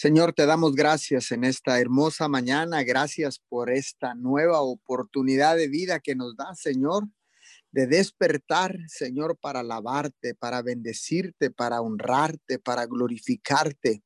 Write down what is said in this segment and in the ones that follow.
Señor, te damos gracias en esta hermosa mañana. Gracias por esta nueva oportunidad de vida que nos da, Señor, de despertar, Señor, para alabarte, para bendecirte, para honrarte, para glorificarte,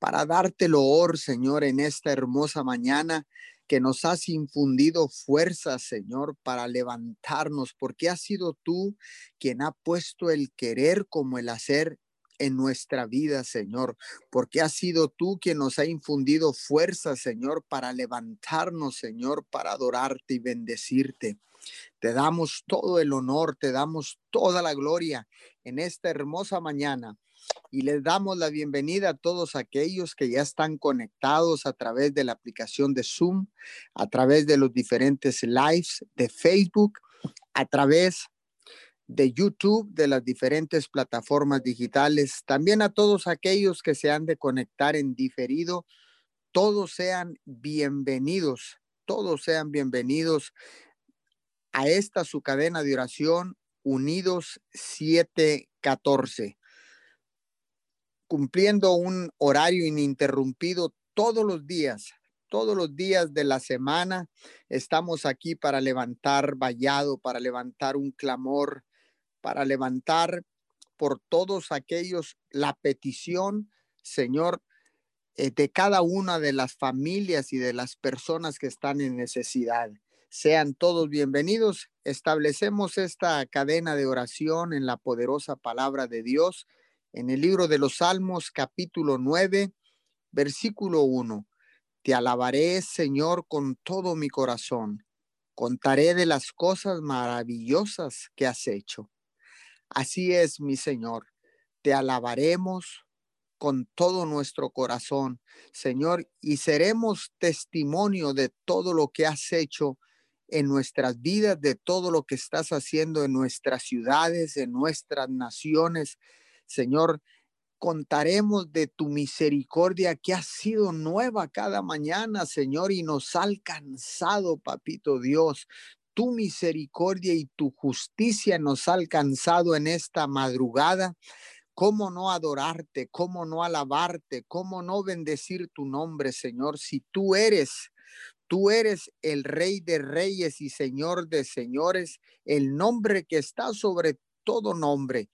para darte loor, Señor, en esta hermosa mañana que nos has infundido fuerza, Señor, para levantarnos, porque has sido tú quien ha puesto el querer como el hacer en nuestra vida, Señor, porque has sido tú quien nos ha infundido fuerza, Señor, para levantarnos, Señor, para adorarte y bendecirte. Te damos todo el honor, te damos toda la gloria en esta hermosa mañana y les damos la bienvenida a todos aquellos que ya están conectados a través de la aplicación de Zoom, a través de los diferentes lives de Facebook, a través de YouTube, de las diferentes plataformas digitales, también a todos aquellos que se han de conectar en diferido, todos sean bienvenidos, todos sean bienvenidos a esta su cadena de oración Unidos 714, cumpliendo un horario ininterrumpido todos los días, todos los días de la semana. Estamos aquí para levantar vallado, para levantar un clamor, para levantar por todos aquellos la petición, Señor, eh, de cada una de las familias y de las personas que están en necesidad. Sean todos bienvenidos. Establecemos esta cadena de oración en la poderosa palabra de Dios en el libro de los Salmos capítulo 9, versículo 1. Te alabaré, Señor, con todo mi corazón. Contaré de las cosas maravillosas que has hecho. Así es, mi Señor. Te alabaremos con todo nuestro corazón, Señor, y seremos testimonio de todo lo que has hecho en nuestras vidas, de todo lo que estás haciendo en nuestras ciudades, en nuestras naciones. Señor, contaremos de tu misericordia que ha sido nueva cada mañana, Señor, y nos ha alcanzado, papito Dios tu misericordia y tu justicia nos ha alcanzado en esta madrugada. ¿Cómo no adorarte? ¿Cómo no alabarte? ¿Cómo no bendecir tu nombre, Señor? Si tú eres, tú eres el Rey de Reyes y Señor de Señores, el nombre que está sobre todo nombre.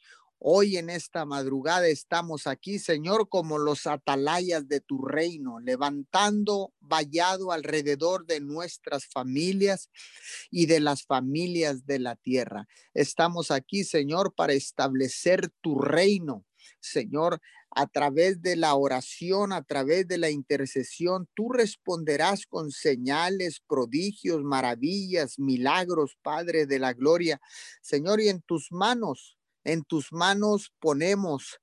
Hoy en esta madrugada estamos aquí, Señor, como los atalayas de tu reino, levantando vallado alrededor de nuestras familias y de las familias de la tierra. Estamos aquí, Señor, para establecer tu reino. Señor, a través de la oración, a través de la intercesión, tú responderás con señales, prodigios, maravillas, milagros, Padre de la gloria. Señor, y en tus manos en tus manos ponemos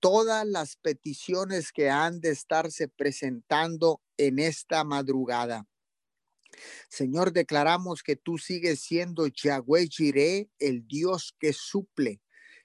todas las peticiones que han de estarse presentando en esta madrugada. Señor, declaramos que tú sigues siendo Yahweh Jireh, el Dios que suple,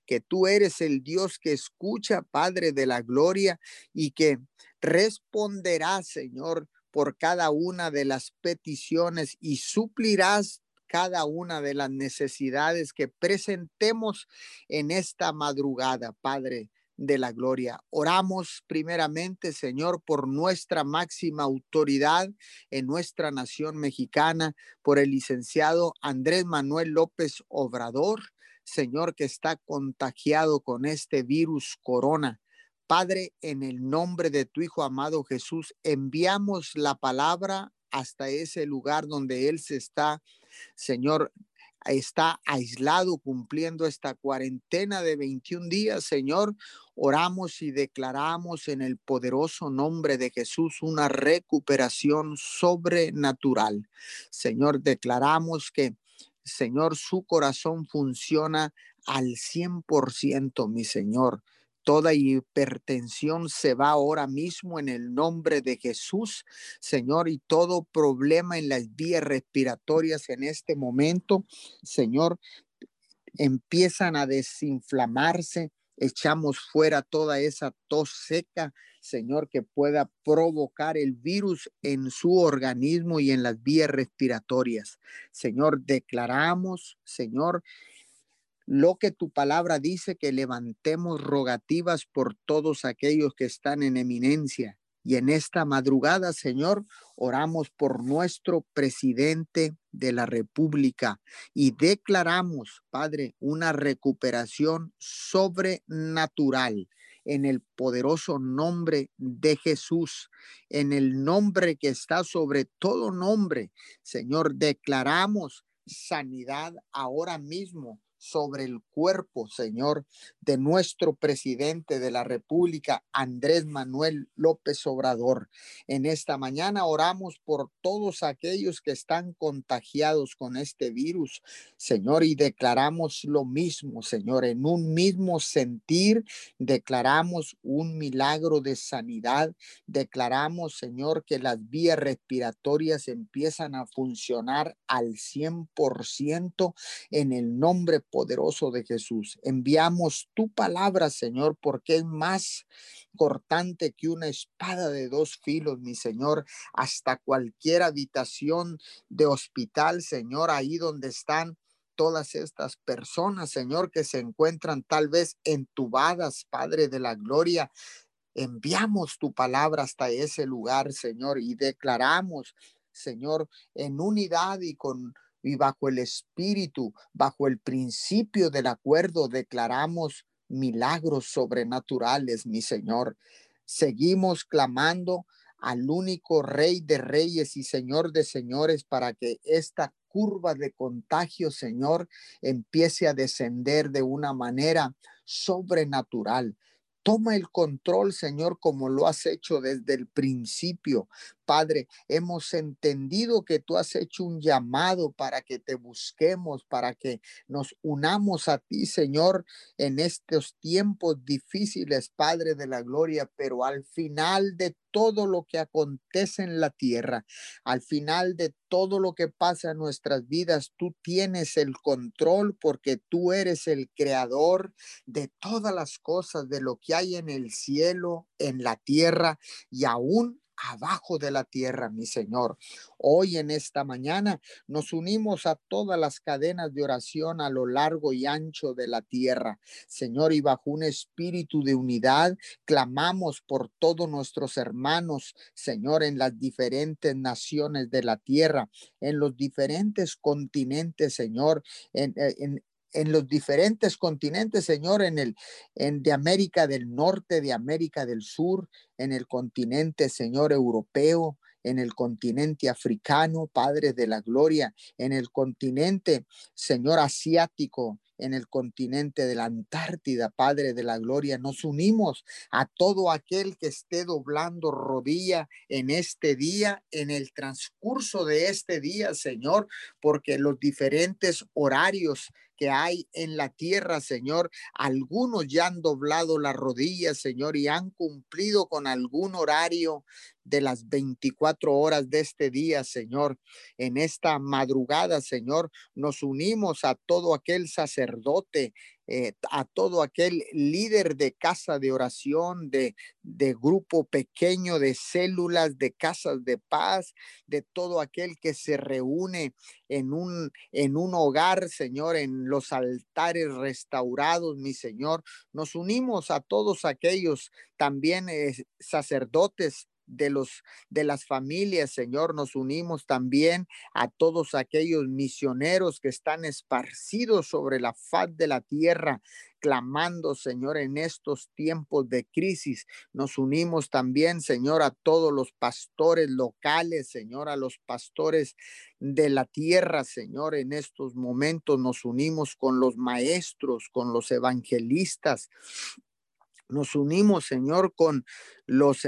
que tú eres el Dios que escucha, Padre de la gloria, y que responderás, Señor, por cada una de las peticiones y suplirás cada una de las necesidades que presentemos en esta madrugada, Padre de la gloria. Oramos primeramente, Señor, por nuestra máxima autoridad en nuestra nación mexicana, por el licenciado Andrés Manuel López Obrador, Señor, que está contagiado con este virus corona. Padre, en el nombre de tu Hijo amado Jesús, enviamos la palabra hasta ese lugar donde Él se está Señor, está aislado cumpliendo esta cuarentena de 21 días, Señor, oramos y declaramos en el poderoso nombre de Jesús una recuperación sobrenatural. Señor, declaramos que, Señor, su corazón funciona al 100%, mi Señor. Toda hipertensión se va ahora mismo en el nombre de Jesús, Señor, y todo problema en las vías respiratorias en este momento, Señor, empiezan a desinflamarse. Echamos fuera toda esa tos seca, Señor, que pueda provocar el virus en su organismo y en las vías respiratorias. Señor, declaramos, Señor, lo que tu palabra dice, que levantemos rogativas por todos aquellos que están en eminencia. Y en esta madrugada, Señor, oramos por nuestro presidente de la República y declaramos, Padre, una recuperación sobrenatural en el poderoso nombre de Jesús, en el nombre que está sobre todo nombre. Señor, declaramos sanidad ahora mismo sobre el cuerpo, Señor, de nuestro presidente de la República, Andrés Manuel López Obrador. En esta mañana oramos por todos aquellos que están contagiados con este virus, Señor, y declaramos lo mismo, Señor, en un mismo sentir, declaramos un milagro de sanidad, declaramos, Señor, que las vías respiratorias empiezan a funcionar al 100% en el nombre poderoso de Jesús. Enviamos tu palabra, Señor, porque es más cortante que una espada de dos filos, mi Señor, hasta cualquier habitación de hospital, Señor, ahí donde están todas estas personas, Señor, que se encuentran tal vez entubadas, Padre de la Gloria. Enviamos tu palabra hasta ese lugar, Señor, y declaramos, Señor, en unidad y con y bajo el espíritu, bajo el principio del acuerdo, declaramos milagros sobrenaturales, mi Señor. Seguimos clamando al único Rey de Reyes y Señor de Señores para que esta curva de contagio, Señor, empiece a descender de una manera sobrenatural. Toma el control, Señor, como lo has hecho desde el principio. Padre, hemos entendido que tú has hecho un llamado para que te busquemos, para que nos unamos a ti, Señor, en estos tiempos difíciles, Padre de la Gloria, pero al final de todo lo que acontece en la tierra, al final de todo lo que pasa en nuestras vidas, tú tienes el control porque tú eres el creador de todas las cosas, de lo que hay en el cielo, en la tierra y aún abajo de la tierra, mi Señor. Hoy en esta mañana nos unimos a todas las cadenas de oración a lo largo y ancho de la tierra. Señor, y bajo un espíritu de unidad, clamamos por todos nuestros hermanos, Señor, en las diferentes naciones de la tierra, en los diferentes continentes, Señor, en, en, en los diferentes continentes, Señor, en el en de América del Norte, de América del Sur, en el continente, Señor, europeo, en el continente africano, Padre de la Gloria, en el continente, Señor, asiático, en el continente de la Antártida, Padre de la Gloria. Nos unimos a todo aquel que esté doblando rodilla en este día, en el transcurso de este día, Señor, porque los diferentes horarios hay en la tierra, Señor. Algunos ya han doblado las rodillas, Señor, y han cumplido con algún horario de las 24 horas de este día, Señor. En esta madrugada, Señor, nos unimos a todo aquel sacerdote, eh, a todo aquel líder de casa de oración, de, de grupo pequeño, de células, de casas de paz, de todo aquel que se reúne en un, en un hogar, Señor, en los altares restaurados, mi Señor. Nos unimos a todos aquellos también eh, sacerdotes de los de las familias, Señor, nos unimos también a todos aquellos misioneros que están esparcidos sobre la faz de la tierra, clamando, Señor, en estos tiempos de crisis. Nos unimos también, Señor, a todos los pastores locales, Señor, a los pastores de la tierra, Señor, en estos momentos nos unimos con los maestros, con los evangelistas, nos unimos, Señor, con los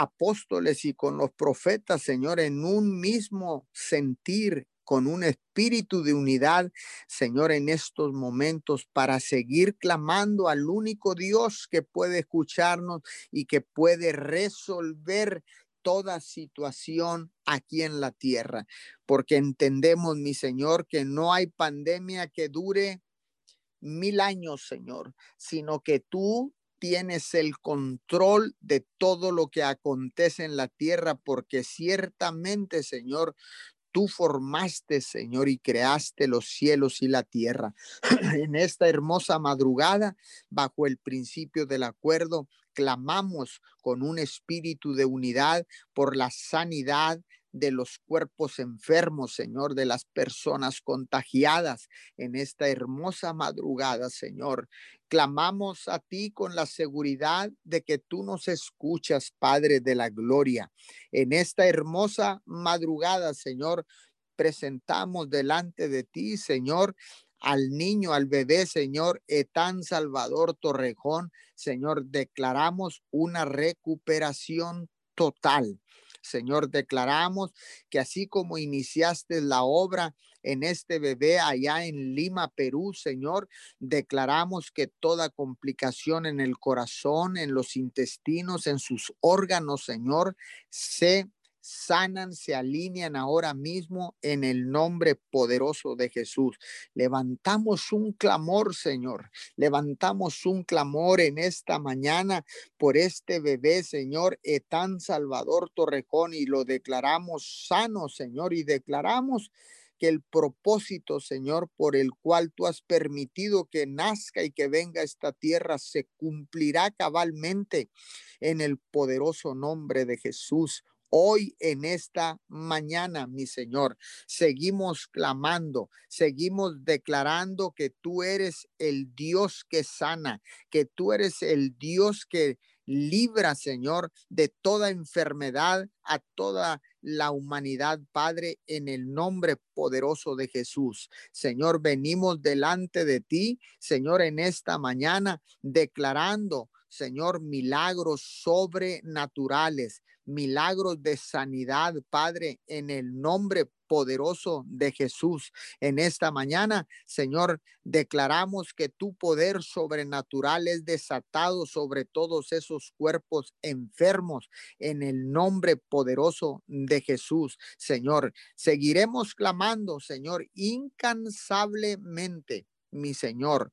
apóstoles y con los profetas, Señor, en un mismo sentir, con un espíritu de unidad, Señor, en estos momentos para seguir clamando al único Dios que puede escucharnos y que puede resolver toda situación aquí en la tierra, porque entendemos, mi Señor, que no hay pandemia que dure mil años, Señor, sino que tú tienes el control de todo lo que acontece en la tierra, porque ciertamente, Señor, tú formaste, Señor, y creaste los cielos y la tierra. en esta hermosa madrugada, bajo el principio del acuerdo, clamamos con un espíritu de unidad por la sanidad de los cuerpos enfermos, Señor, de las personas contagiadas en esta hermosa madrugada, Señor. Clamamos a ti con la seguridad de que tú nos escuchas, Padre de la Gloria. En esta hermosa madrugada, Señor, presentamos delante de ti, Señor, al niño, al bebé, Señor, Etán Salvador Torrejón. Señor, declaramos una recuperación total. Señor, declaramos que así como iniciaste la obra en este bebé allá en Lima, Perú, Señor, declaramos que toda complicación en el corazón, en los intestinos, en sus órganos, Señor, se sanan, se alinean ahora mismo en el nombre poderoso de Jesús. Levantamos un clamor, Señor. Levantamos un clamor en esta mañana por este bebé, Señor, Etán Salvador Torrejón, y lo declaramos sano, Señor, y declaramos que el propósito, Señor, por el cual tú has permitido que nazca y que venga esta tierra, se cumplirá cabalmente en el poderoso nombre de Jesús hoy en esta mañana, mi Señor. Seguimos clamando, seguimos declarando que tú eres el Dios que sana, que tú eres el Dios que libra, Señor, de toda enfermedad a toda la humanidad, Padre, en el nombre poderoso de Jesús. Señor, venimos delante de ti, Señor, en esta mañana, declarando, Señor, milagros sobrenaturales, milagros de sanidad, Padre, en el nombre poderoso de Jesús. En esta mañana, Señor, declaramos que tu poder sobrenatural es desatado sobre todos esos cuerpos enfermos en el nombre poderoso de Jesús. Señor, seguiremos clamando, Señor, incansablemente, mi Señor,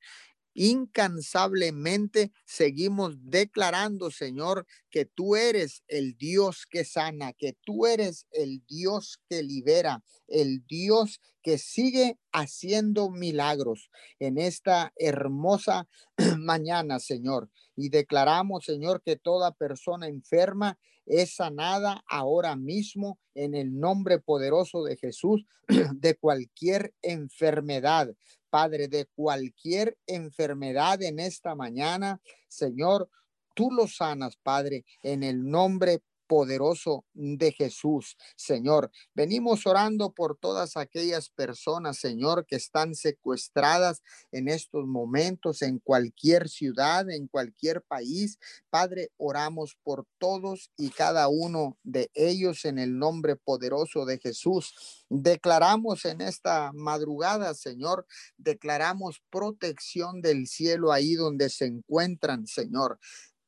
incansablemente seguimos declarando, Señor, que tú eres el Dios que sana, que tú eres el Dios que libera, el Dios que sigue haciendo milagros en esta hermosa mañana, Señor. Y declaramos, Señor, que toda persona enferma es sanada ahora mismo en el nombre poderoso de Jesús de cualquier enfermedad. Padre, de cualquier enfermedad en esta mañana, Señor, tú lo sanas, Padre, en el nombre poderoso de Jesús, Señor. Venimos orando por todas aquellas personas, Señor, que están secuestradas en estos momentos en cualquier ciudad, en cualquier país. Padre, oramos por todos y cada uno de ellos en el nombre poderoso de Jesús. Declaramos en esta madrugada, Señor, declaramos protección del cielo ahí donde se encuentran, Señor.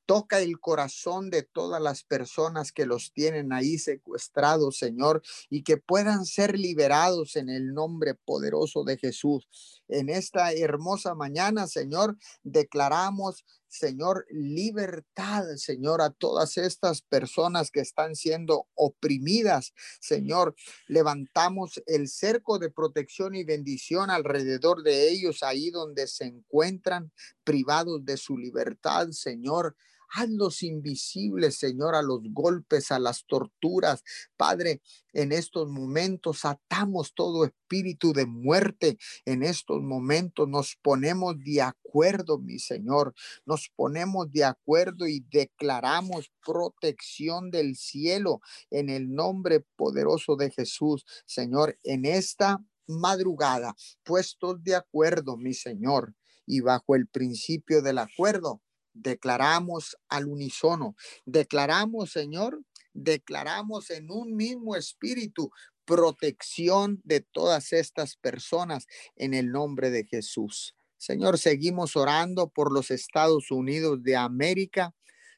Toca el corazón de todas las personas que los tienen ahí secuestrados, Señor, y que puedan ser liberados en el nombre poderoso de Jesús. En esta hermosa mañana, Señor, declaramos Señor, libertad, Señor, a todas estas personas que están siendo oprimidas. Señor, levantamos el cerco de protección y bendición alrededor de ellos, ahí donde se encuentran privados de su libertad, Señor. Hazlos invisibles, Señor, a los golpes, a las torturas. Padre, en estos momentos atamos todo espíritu de muerte. En estos momentos nos ponemos de acuerdo, mi Señor. Nos ponemos de acuerdo y declaramos protección del cielo en el nombre poderoso de Jesús. Señor, en esta madrugada, puestos de acuerdo, mi Señor, y bajo el principio del acuerdo, declaramos al unísono, declaramos, Señor, declaramos en un mismo espíritu protección de todas estas personas en el nombre de Jesús. Señor, seguimos orando por los Estados Unidos de América.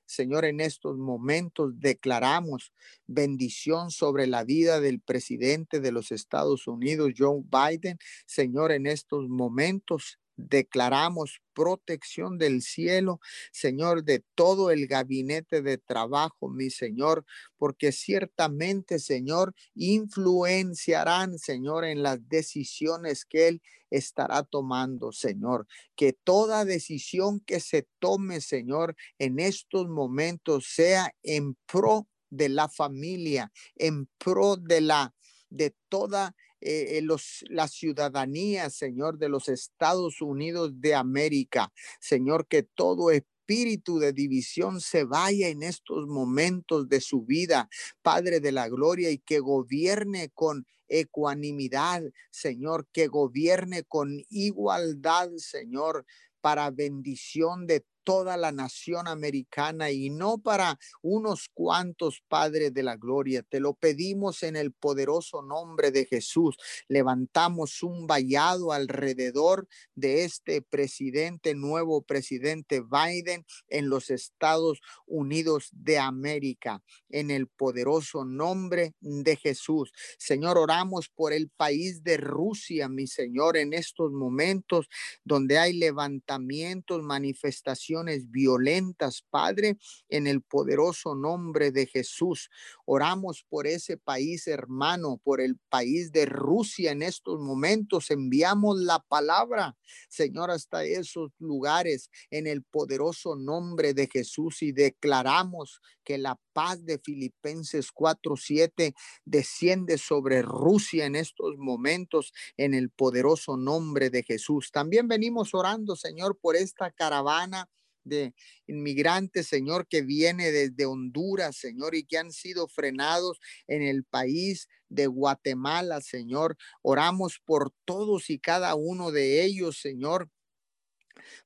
Señor, en estos momentos declaramos bendición sobre la vida del presidente de los Estados Unidos, Joe Biden. Señor, en estos momentos declaramos protección del cielo, Señor, de todo el gabinete de trabajo, mi Señor, porque ciertamente, Señor, influenciarán, Señor, en las decisiones que Él estará tomando, Señor. Que toda decisión que se tome, Señor, en estos momentos sea en pro de la familia, en pro de la de toda eh, eh, los, la ciudadanía, Señor, de los Estados Unidos de América. Señor, que todo espíritu de división se vaya en estos momentos de su vida, Padre de la Gloria, y que gobierne con ecuanimidad, Señor, que gobierne con igualdad, Señor, para bendición de toda la nación americana y no para unos cuantos padres de la gloria. Te lo pedimos en el poderoso nombre de Jesús. Levantamos un vallado alrededor de este presidente, nuevo presidente Biden en los Estados Unidos de América, en el poderoso nombre de Jesús. Señor, oramos por el país de Rusia, mi Señor, en estos momentos donde hay levantamientos, manifestaciones violentas, Padre, en el poderoso nombre de Jesús. Oramos por ese país hermano, por el país de Rusia en estos momentos. Enviamos la palabra, Señor, hasta esos lugares en el poderoso nombre de Jesús y declaramos que la paz de Filipenses 4:7 desciende sobre Rusia en estos momentos en el poderoso nombre de Jesús. También venimos orando, Señor, por esta caravana de inmigrantes, Señor, que viene desde Honduras, Señor, y que han sido frenados en el país de Guatemala, Señor. Oramos por todos y cada uno de ellos, Señor.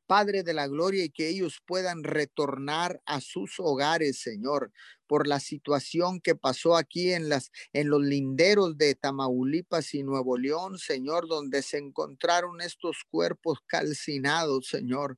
Padre de la gloria, y que ellos puedan retornar a sus hogares, Señor, por la situación que pasó aquí en las en los linderos de Tamaulipas y Nuevo León, Señor, donde se encontraron estos cuerpos calcinados, Señor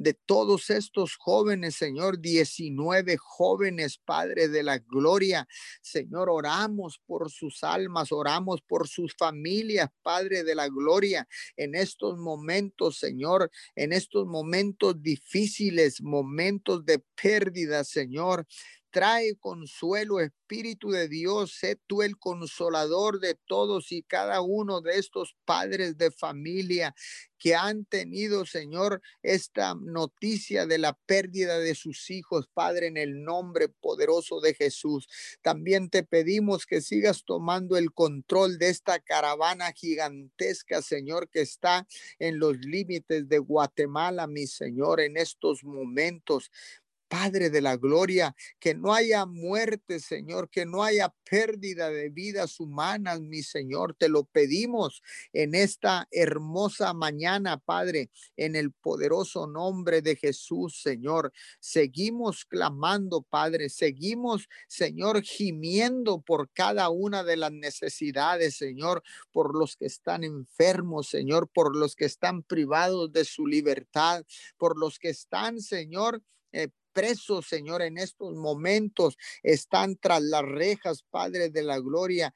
de todos estos jóvenes, Señor, 19 jóvenes, Padre de la Gloria. Señor, oramos por sus almas, oramos por sus familias, Padre de la Gloria, en estos momentos, Señor, en estos momentos difíciles, momentos de pérdida, Señor. Trae consuelo, Espíritu de Dios, sé tú el consolador de todos y cada uno de estos padres de familia que han tenido, Señor, esta noticia de la pérdida de sus hijos, Padre, en el nombre poderoso de Jesús. También te pedimos que sigas tomando el control de esta caravana gigantesca, Señor, que está en los límites de Guatemala, mi Señor, en estos momentos. Padre de la gloria, que no haya muerte, Señor, que no haya pérdida de vidas humanas, mi Señor. Te lo pedimos en esta hermosa mañana, Padre, en el poderoso nombre de Jesús, Señor. Seguimos clamando, Padre, seguimos, Señor, gimiendo por cada una de las necesidades, Señor, por los que están enfermos, Señor, por los que están privados de su libertad, por los que están, Señor, eh, presos, Señor, en estos momentos están tras las rejas, Padre de la Gloria,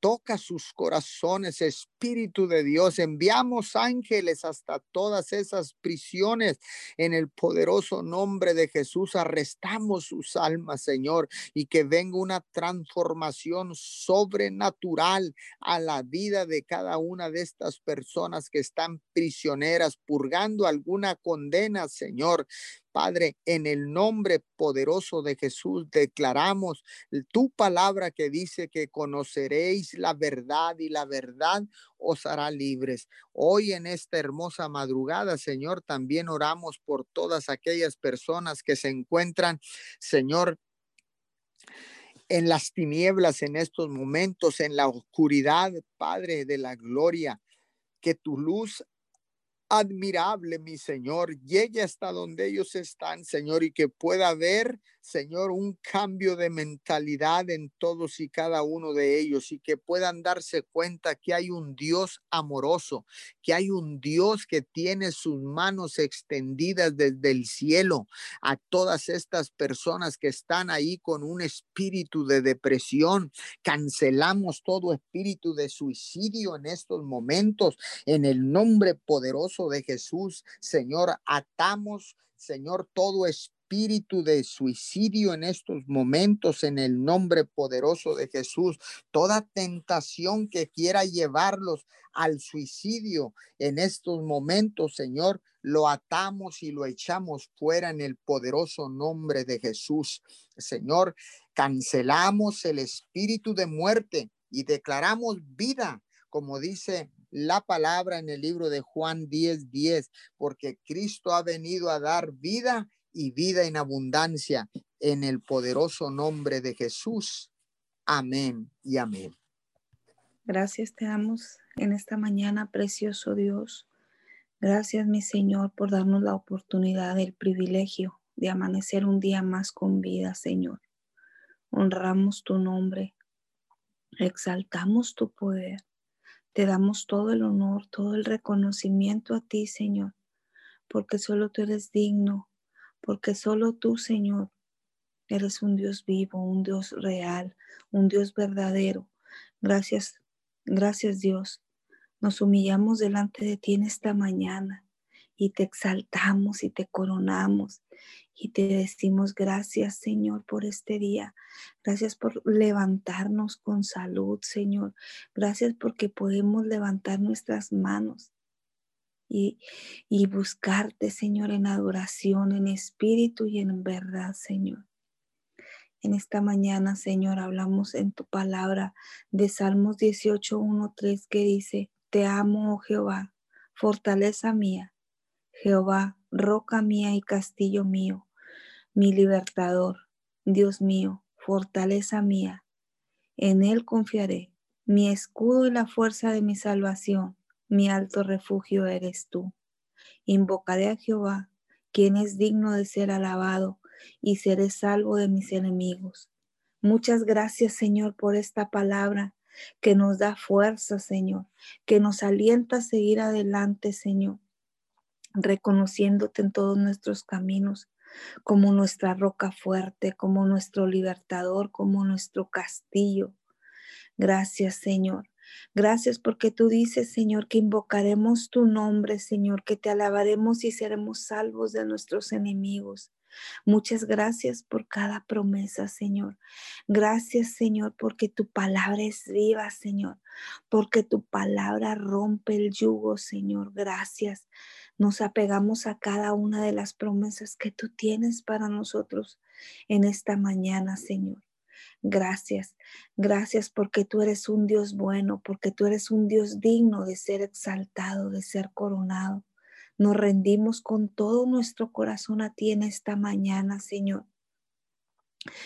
toca sus corazones, Espíritu de Dios. Enviamos ángeles hasta todas esas prisiones en el poderoso nombre de Jesús. Arrestamos sus almas, Señor, y que venga una transformación sobrenatural a la vida de cada una de estas personas que están prisioneras, purgando alguna condena, Señor. Padre, en el nombre poderoso de Jesús declaramos tu palabra que dice que conoceréis la verdad y la verdad os hará libres. Hoy en esta hermosa madrugada, Señor, también oramos por todas aquellas personas que se encuentran, Señor, en las tinieblas en estos momentos, en la oscuridad, Padre de la gloria. Que tu luz admirable, mi Señor, llegue hasta donde ellos están, Señor, y que pueda ver Señor, un cambio de mentalidad en todos y cada uno de ellos y que puedan darse cuenta que hay un Dios amoroso, que hay un Dios que tiene sus manos extendidas desde el cielo a todas estas personas que están ahí con un espíritu de depresión. Cancelamos todo espíritu de suicidio en estos momentos en el nombre poderoso de Jesús, Señor, atamos, Señor, todo espíritu de suicidio en estos momentos en el nombre poderoso de Jesús. Toda tentación que quiera llevarlos al suicidio en estos momentos, Señor, lo atamos y lo echamos fuera en el poderoso nombre de Jesús. Señor, cancelamos el espíritu de muerte y declaramos vida, como dice la palabra en el libro de Juan 10:10, 10, porque Cristo ha venido a dar vida y vida en abundancia en el poderoso nombre de Jesús. Amén y amén. Gracias te damos en esta mañana, precioso Dios. Gracias, mi Señor, por darnos la oportunidad, el privilegio de amanecer un día más con vida, Señor. Honramos tu nombre, exaltamos tu poder, te damos todo el honor, todo el reconocimiento a ti, Señor, porque solo tú eres digno porque solo tú, Señor, eres un Dios vivo, un Dios real, un Dios verdadero. Gracias, gracias Dios. Nos humillamos delante de ti en esta mañana y te exaltamos y te coronamos y te decimos gracias, Señor, por este día. Gracias por levantarnos con salud, Señor. Gracias porque podemos levantar nuestras manos y, buscarte, Señor, en adoración, en espíritu y en verdad, Señor. En esta mañana, Señor, hablamos en tu palabra de Salmos 18, 1, 3 que dice, Te amo, oh Jehová, fortaleza mía, Jehová, roca mía y castillo mío, mi libertador, Dios mío, fortaleza mía. En Él confiaré, mi escudo y la fuerza de mi salvación mi alto refugio eres tú. Invocaré a Jehová, quien es digno de ser alabado, y seré salvo de mis enemigos. Muchas gracias, Señor, por esta palabra que nos da fuerza, Señor, que nos alienta a seguir adelante, Señor, reconociéndote en todos nuestros caminos como nuestra roca fuerte, como nuestro libertador, como nuestro castillo. Gracias, Señor. Gracias porque tú dices, Señor, que invocaremos tu nombre, Señor, que te alabaremos y seremos salvos de nuestros enemigos. Muchas gracias por cada promesa, Señor. Gracias, Señor, porque tu palabra es viva, Señor, porque tu palabra rompe el yugo, Señor. Gracias. Nos apegamos a cada una de las promesas que tú tienes para nosotros en esta mañana, Señor. Gracias, gracias porque tú eres un Dios bueno, porque tú eres un Dios digno de ser exaltado, de ser coronado. Nos rendimos con todo nuestro corazón a ti en esta mañana, Señor.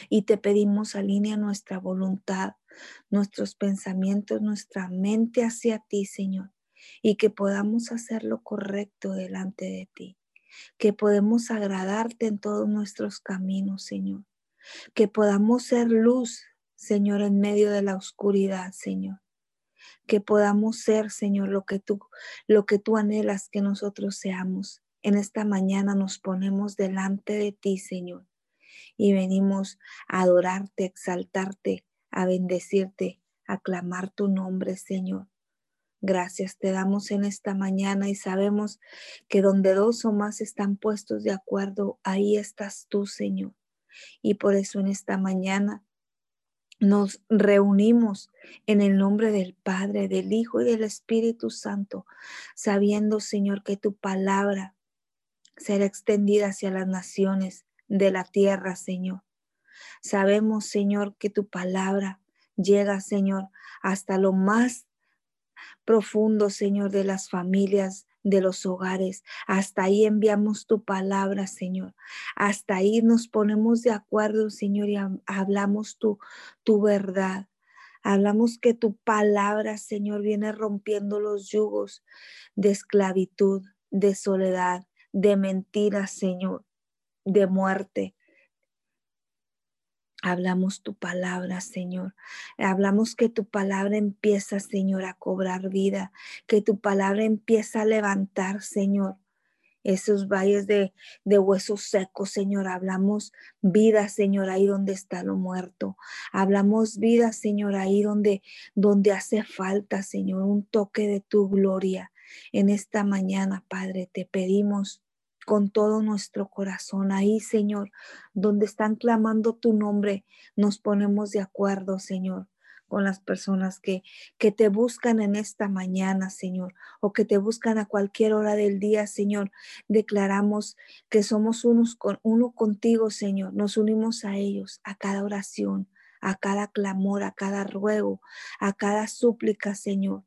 Y te pedimos alinea nuestra voluntad, nuestros pensamientos, nuestra mente hacia ti, Señor, y que podamos hacer lo correcto delante de ti, que podemos agradarte en todos nuestros caminos, Señor que podamos ser luz, Señor, en medio de la oscuridad, Señor. Que podamos ser, Señor, lo que tú, lo que tú anhelas que nosotros seamos. En esta mañana nos ponemos delante de ti, Señor, y venimos a adorarte, a exaltarte, a bendecirte, a clamar tu nombre, Señor. Gracias te damos en esta mañana y sabemos que donde dos o más están puestos de acuerdo, ahí estás tú, Señor. Y por eso en esta mañana nos reunimos en el nombre del Padre, del Hijo y del Espíritu Santo, sabiendo, Señor, que tu palabra será extendida hacia las naciones de la tierra, Señor. Sabemos, Señor, que tu palabra llega, Señor, hasta lo más profundo, Señor, de las familias de los hogares. Hasta ahí enviamos tu palabra, Señor. Hasta ahí nos ponemos de acuerdo, Señor, y hablamos tu, tu verdad. Hablamos que tu palabra, Señor, viene rompiendo los yugos de esclavitud, de soledad, de mentiras, Señor, de muerte. Hablamos tu palabra, Señor. Hablamos que tu palabra empieza, Señor, a cobrar vida, que tu palabra empieza a levantar, Señor, esos valles de, de, huesos secos, Señor. Hablamos vida, Señor, ahí donde está lo muerto. Hablamos vida, Señor, ahí donde, donde hace falta, Señor, un toque de tu gloria. En esta mañana, Padre, te pedimos con todo nuestro corazón. Ahí, Señor, donde están clamando tu nombre, nos ponemos de acuerdo, Señor, con las personas que, que te buscan en esta mañana, Señor, o que te buscan a cualquier hora del día, Señor. Declaramos que somos unos con, uno contigo, Señor. Nos unimos a ellos, a cada oración, a cada clamor, a cada ruego, a cada súplica, Señor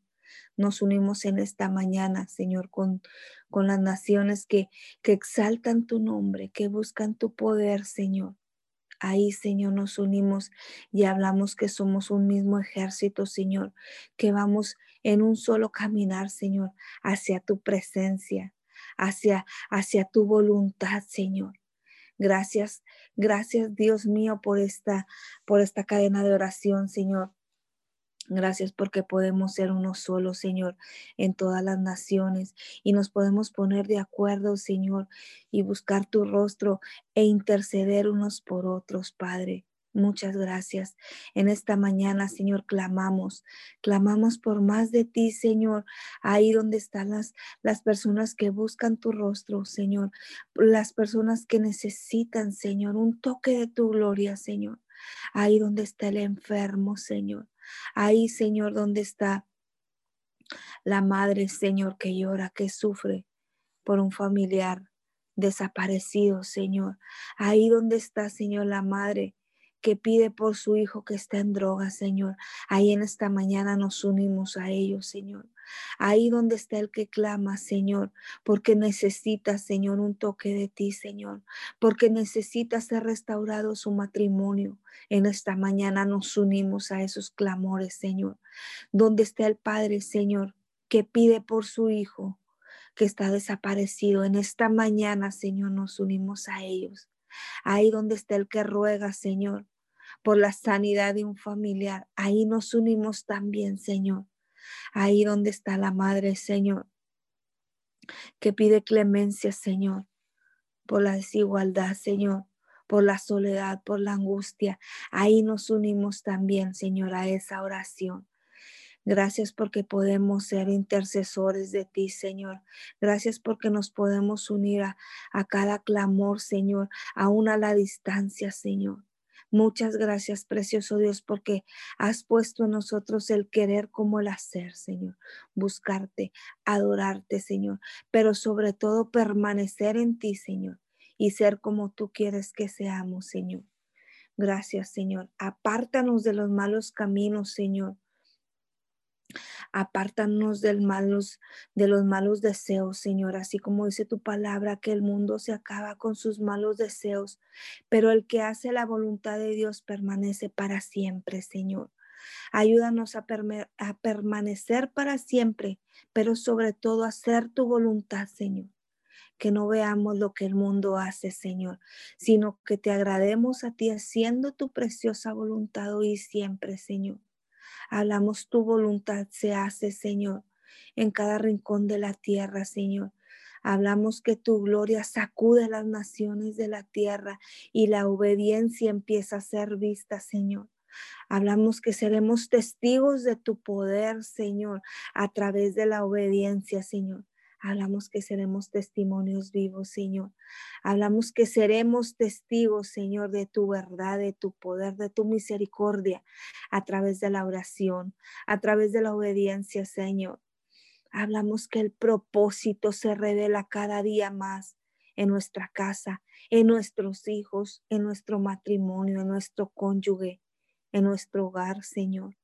nos unimos en esta mañana, Señor, con, con las naciones que, que exaltan tu nombre, que buscan tu poder, Señor. Ahí, Señor, nos unimos y hablamos que somos un mismo ejército, Señor, que vamos en un solo caminar, Señor, hacia tu presencia, hacia, hacia tu voluntad, Señor. Gracias, gracias Dios mío por esta, por esta cadena de oración, Señor. Gracias porque podemos ser uno solo, Señor, en todas las naciones y nos podemos poner de acuerdo, Señor, y buscar tu rostro e interceder unos por otros, Padre. Muchas gracias. En esta mañana, Señor, clamamos, clamamos por más de ti, Señor, ahí donde están las, las personas que buscan tu rostro, Señor, las personas que necesitan, Señor, un toque de tu gloria, Señor, ahí donde está el enfermo, Señor Ahí, Señor, donde está la madre, Señor, que llora, que sufre por un familiar desaparecido, Señor. Ahí donde está, Señor, la madre que pide por su hijo que está en droga, Señor. Ahí en esta mañana nos unimos a ellos, Señor. Ahí donde está el que clama, Señor, porque necesita, Señor, un toque de ti, Señor, porque necesita ser restaurado su matrimonio. En esta mañana nos unimos a esos clamores, Señor. Donde está el Padre, Señor, que pide por su Hijo que está desaparecido. En esta mañana, Señor, nos unimos a ellos. Ahí donde está el que ruega, Señor, por la sanidad de un familiar. Ahí nos unimos también, Señor ahí donde está la Madre, Señor, que pide clemencia, Señor, por la desigualdad, Señor, por la soledad, por la angustia. Ahí nos unimos también, Señor, a esa oración. Gracias porque podemos ser intercesores de ti, Señor. Gracias porque nos podemos unir a, a cada clamor, Señor, aún a la distancia, Señor. Muchas gracias, precioso Dios, porque has puesto en nosotros el querer como el hacer, Señor. Buscarte, adorarte, Señor, pero sobre todo permanecer en ti, Señor, y ser como tú quieres que seamos, Señor. Gracias, Señor. Apártanos de los malos caminos, Señor. Apártanos de los malos deseos, Señor, así como dice tu palabra, que el mundo se acaba con sus malos deseos, pero el que hace la voluntad de Dios permanece para siempre, Señor. Ayúdanos a, a permanecer para siempre, pero sobre todo a hacer tu voluntad, Señor. Que no veamos lo que el mundo hace, Señor, sino que te agrademos a ti haciendo tu preciosa voluntad hoy y siempre, Señor. Hablamos tu voluntad se hace, Señor, en cada rincón de la tierra, Señor. Hablamos que tu gloria sacude las naciones de la tierra y la obediencia empieza a ser vista, Señor. Hablamos que seremos testigos de tu poder, Señor, a través de la obediencia, Señor. Hablamos que seremos testimonios vivos, Señor. Hablamos que seremos testigos, Señor, de tu verdad, de tu poder, de tu misericordia, a través de la oración, a través de la obediencia, Señor. Hablamos que el propósito se revela cada día más en nuestra casa, en nuestros hijos, en nuestro matrimonio, en nuestro cónyuge, en nuestro hogar, Señor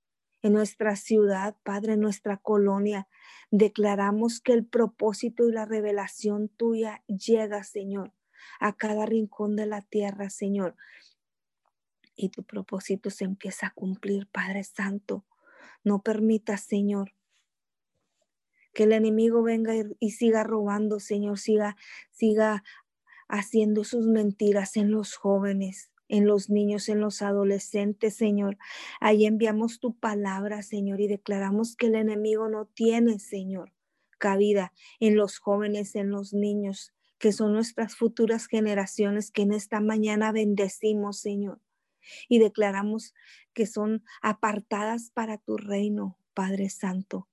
en nuestra ciudad, Padre, en nuestra colonia. Declaramos que el propósito y la revelación tuya llega, Señor, a cada rincón de la tierra, Señor. Y tu propósito se empieza a cumplir, Padre Santo. No permitas, Señor, que el enemigo venga y, siga robando, Señor, siga, siga haciendo sus mentiras en los jóvenes en los niños, en los adolescentes, Señor. Ahí enviamos tu palabra, Señor, y declaramos que el enemigo no tiene, Señor, cabida en los jóvenes, en los niños, que son nuestras futuras generaciones que en esta mañana bendecimos, Señor. Y declaramos que son apartadas para tu reino, Padre Santo.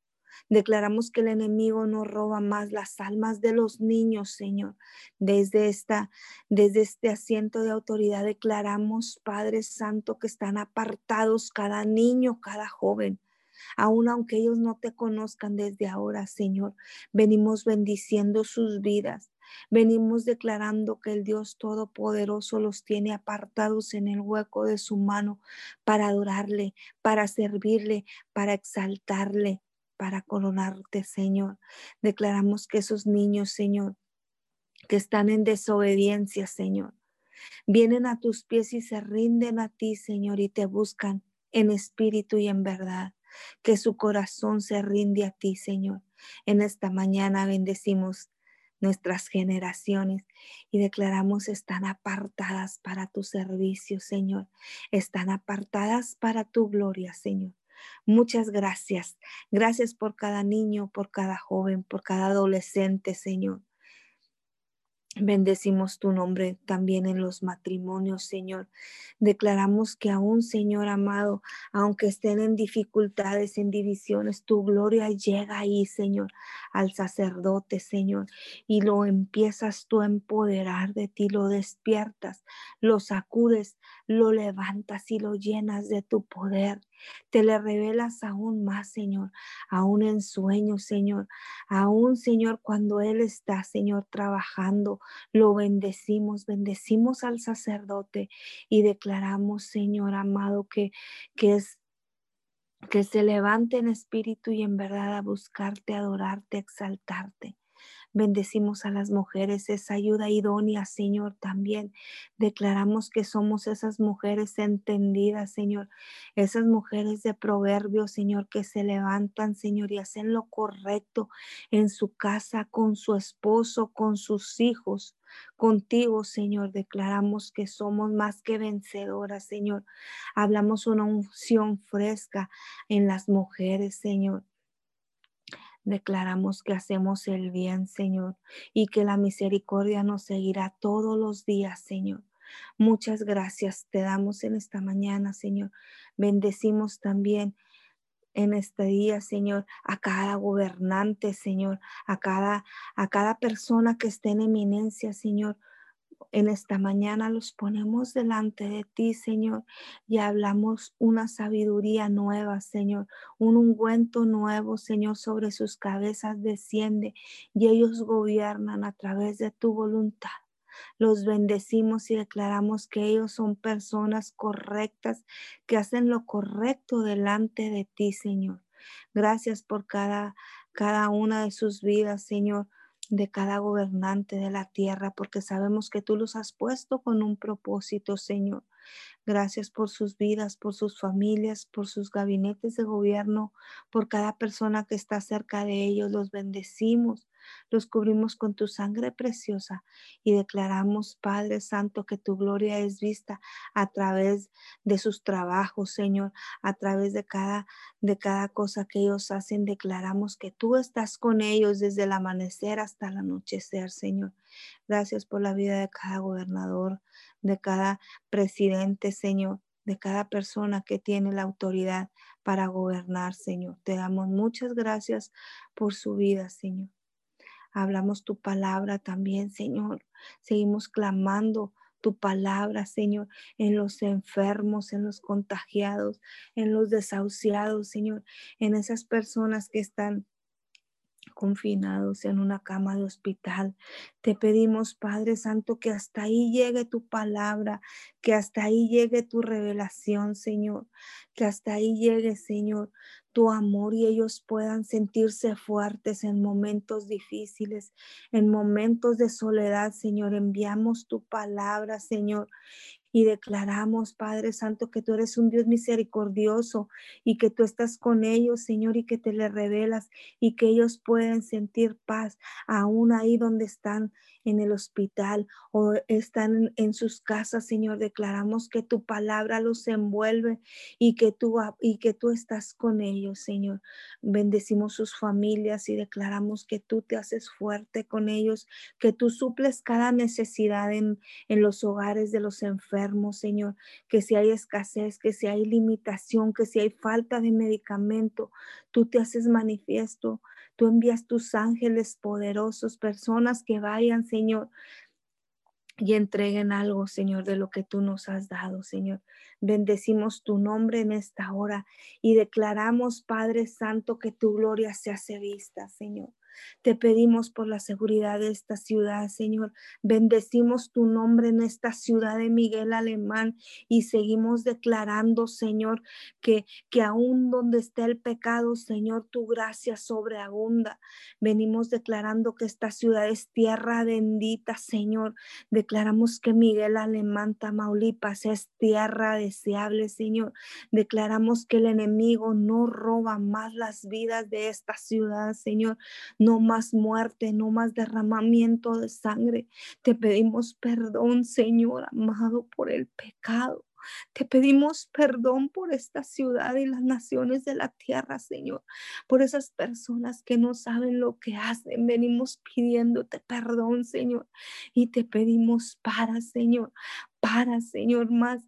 Declaramos que el enemigo no roba más las almas de los niños, Señor. Desde, esta, desde este asiento de autoridad declaramos, Padre Santo, que están apartados cada niño, cada joven. Aun aunque ellos no te conozcan desde ahora, Señor, venimos bendiciendo sus vidas. Venimos declarando que el Dios Todopoderoso los tiene apartados en el hueco de su mano para adorarle, para servirle, para exaltarle para coronarte, Señor. Declaramos que esos niños, Señor, que están en desobediencia, Señor, vienen a tus pies y se rinden a ti, Señor, y te buscan en espíritu y en verdad. Que su corazón se rinde a ti, Señor. En esta mañana bendecimos nuestras generaciones y declaramos están apartadas para tu servicio, Señor. Están apartadas para tu gloria, Señor. Muchas gracias. Gracias por cada niño, por cada joven, por cada adolescente, Señor. Bendecimos tu nombre también en los matrimonios, Señor. Declaramos que aún, Señor amado, aunque estén en dificultades, en divisiones, tu gloria llega ahí, Señor, al sacerdote, Señor, y lo empiezas tú a empoderar de ti, lo despiertas, lo sacudes, lo levantas y lo llenas de tu poder. Te le revelas aún más, Señor, aún en sueños, Señor, aún, Señor, cuando Él está, Señor, trabajando, lo bendecimos, bendecimos al sacerdote y declaramos, Señor amado, que, que es que se levante en espíritu y en verdad a buscarte, adorarte, exaltarte. Bendecimos a las mujeres, esa ayuda idónea, Señor, también. Declaramos que somos esas mujeres entendidas, Señor, esas mujeres de proverbios, Señor, que se levantan, Señor, y hacen lo correcto en su casa, con su esposo, con sus hijos. Contigo, Señor, declaramos que somos más que vencedoras, Señor. Hablamos una unción fresca en las mujeres, Señor. Declaramos que hacemos el bien, Señor, y que la misericordia nos seguirá todos los días, Señor. Muchas gracias te damos en esta mañana, Señor. Bendecimos también en este día, Señor, a cada gobernante, Señor, a cada, a cada persona que esté en eminencia, Señor en esta mañana los ponemos delante de ti, Señor, y hablamos una sabiduría nueva, Señor, un ungüento nuevo, Señor, sobre sus cabezas desciende y ellos gobiernan a través de tu voluntad. Los bendecimos y declaramos que ellos son personas correctas, que hacen lo correcto delante de ti, Señor. Gracias por cada, cada una de sus vidas, Señor de cada gobernante de la tierra, porque sabemos que tú los has puesto con un propósito, Señor. Gracias por sus vidas, por sus familias, por sus gabinetes de gobierno, por cada persona que está cerca de ellos. Los bendecimos los cubrimos con tu sangre preciosa y declaramos, Padre Santo, que tu gloria es vista a través de sus trabajos, Señor, a través de cada, de cada cosa que ellos hacen. Declaramos que tú estás con ellos desde el amanecer hasta el anochecer, Señor. Gracias por la vida de cada gobernador, de cada presidente, Señor de cada persona que tiene la autoridad para gobernar, Señor. Te damos muchas gracias por su vida, Señor. Hablamos tu palabra también, Señor. Seguimos clamando tu palabra, Señor, en los enfermos, en los contagiados, en los desahuciados, Señor, en esas personas que están confinados en una cama de hospital. Te pedimos, Padre Santo, que hasta ahí llegue tu palabra, que hasta ahí llegue tu revelación, Señor, que hasta ahí llegue, Señor, tu amor y ellos puedan sentirse fuertes en momentos difíciles, en momentos de soledad, Señor. Enviamos tu palabra, Señor, y declaramos, Padre Santo, que tú eres un Dios misericordioso y que tú estás con ellos, Señor, y que te le revelas y que ellos pueden sentir paz aún ahí donde están en el hospital o están en sus casas, Señor. Declaramos que tu palabra los envuelve y que tú, y que tú estás con ellos, Señor. Bendecimos sus familias y declaramos que tú te haces fuerte con ellos, que tú suples cada necesidad en, en los hogares de los enfermos Señor, que si hay escasez, que si hay limitación, que si hay falta de medicamento, tú te haces manifiesto, tú envías tus ángeles poderosos, personas que vayan, Señor, y entreguen algo, Señor, de lo que tú nos has dado, Señor. Bendecimos tu nombre en esta hora y declaramos, Padre Santo, que tu gloria se hace vista, Señor. Te pedimos por la seguridad de esta ciudad, Señor. Bendecimos tu nombre en esta ciudad de Miguel Alemán y seguimos declarando, Señor, que, que aún donde esté el pecado, Señor, tu gracia sobreabunda. Venimos declarando que esta ciudad es tierra bendita, Señor. Declaramos que Miguel Alemán, Tamaulipas, es tierra deseable, Señor. Declaramos que el enemigo no roba más las vidas de esta ciudad, Señor no más muerte, no más derramamiento de sangre. Te pedimos perdón, Señor amado, por el pecado. Te pedimos perdón por esta ciudad y las naciones de la tierra, Señor, por esas personas que no saben lo que hacen. Venimos pidiéndote perdón, Señor, y te pedimos para, Señor, para, Señor, más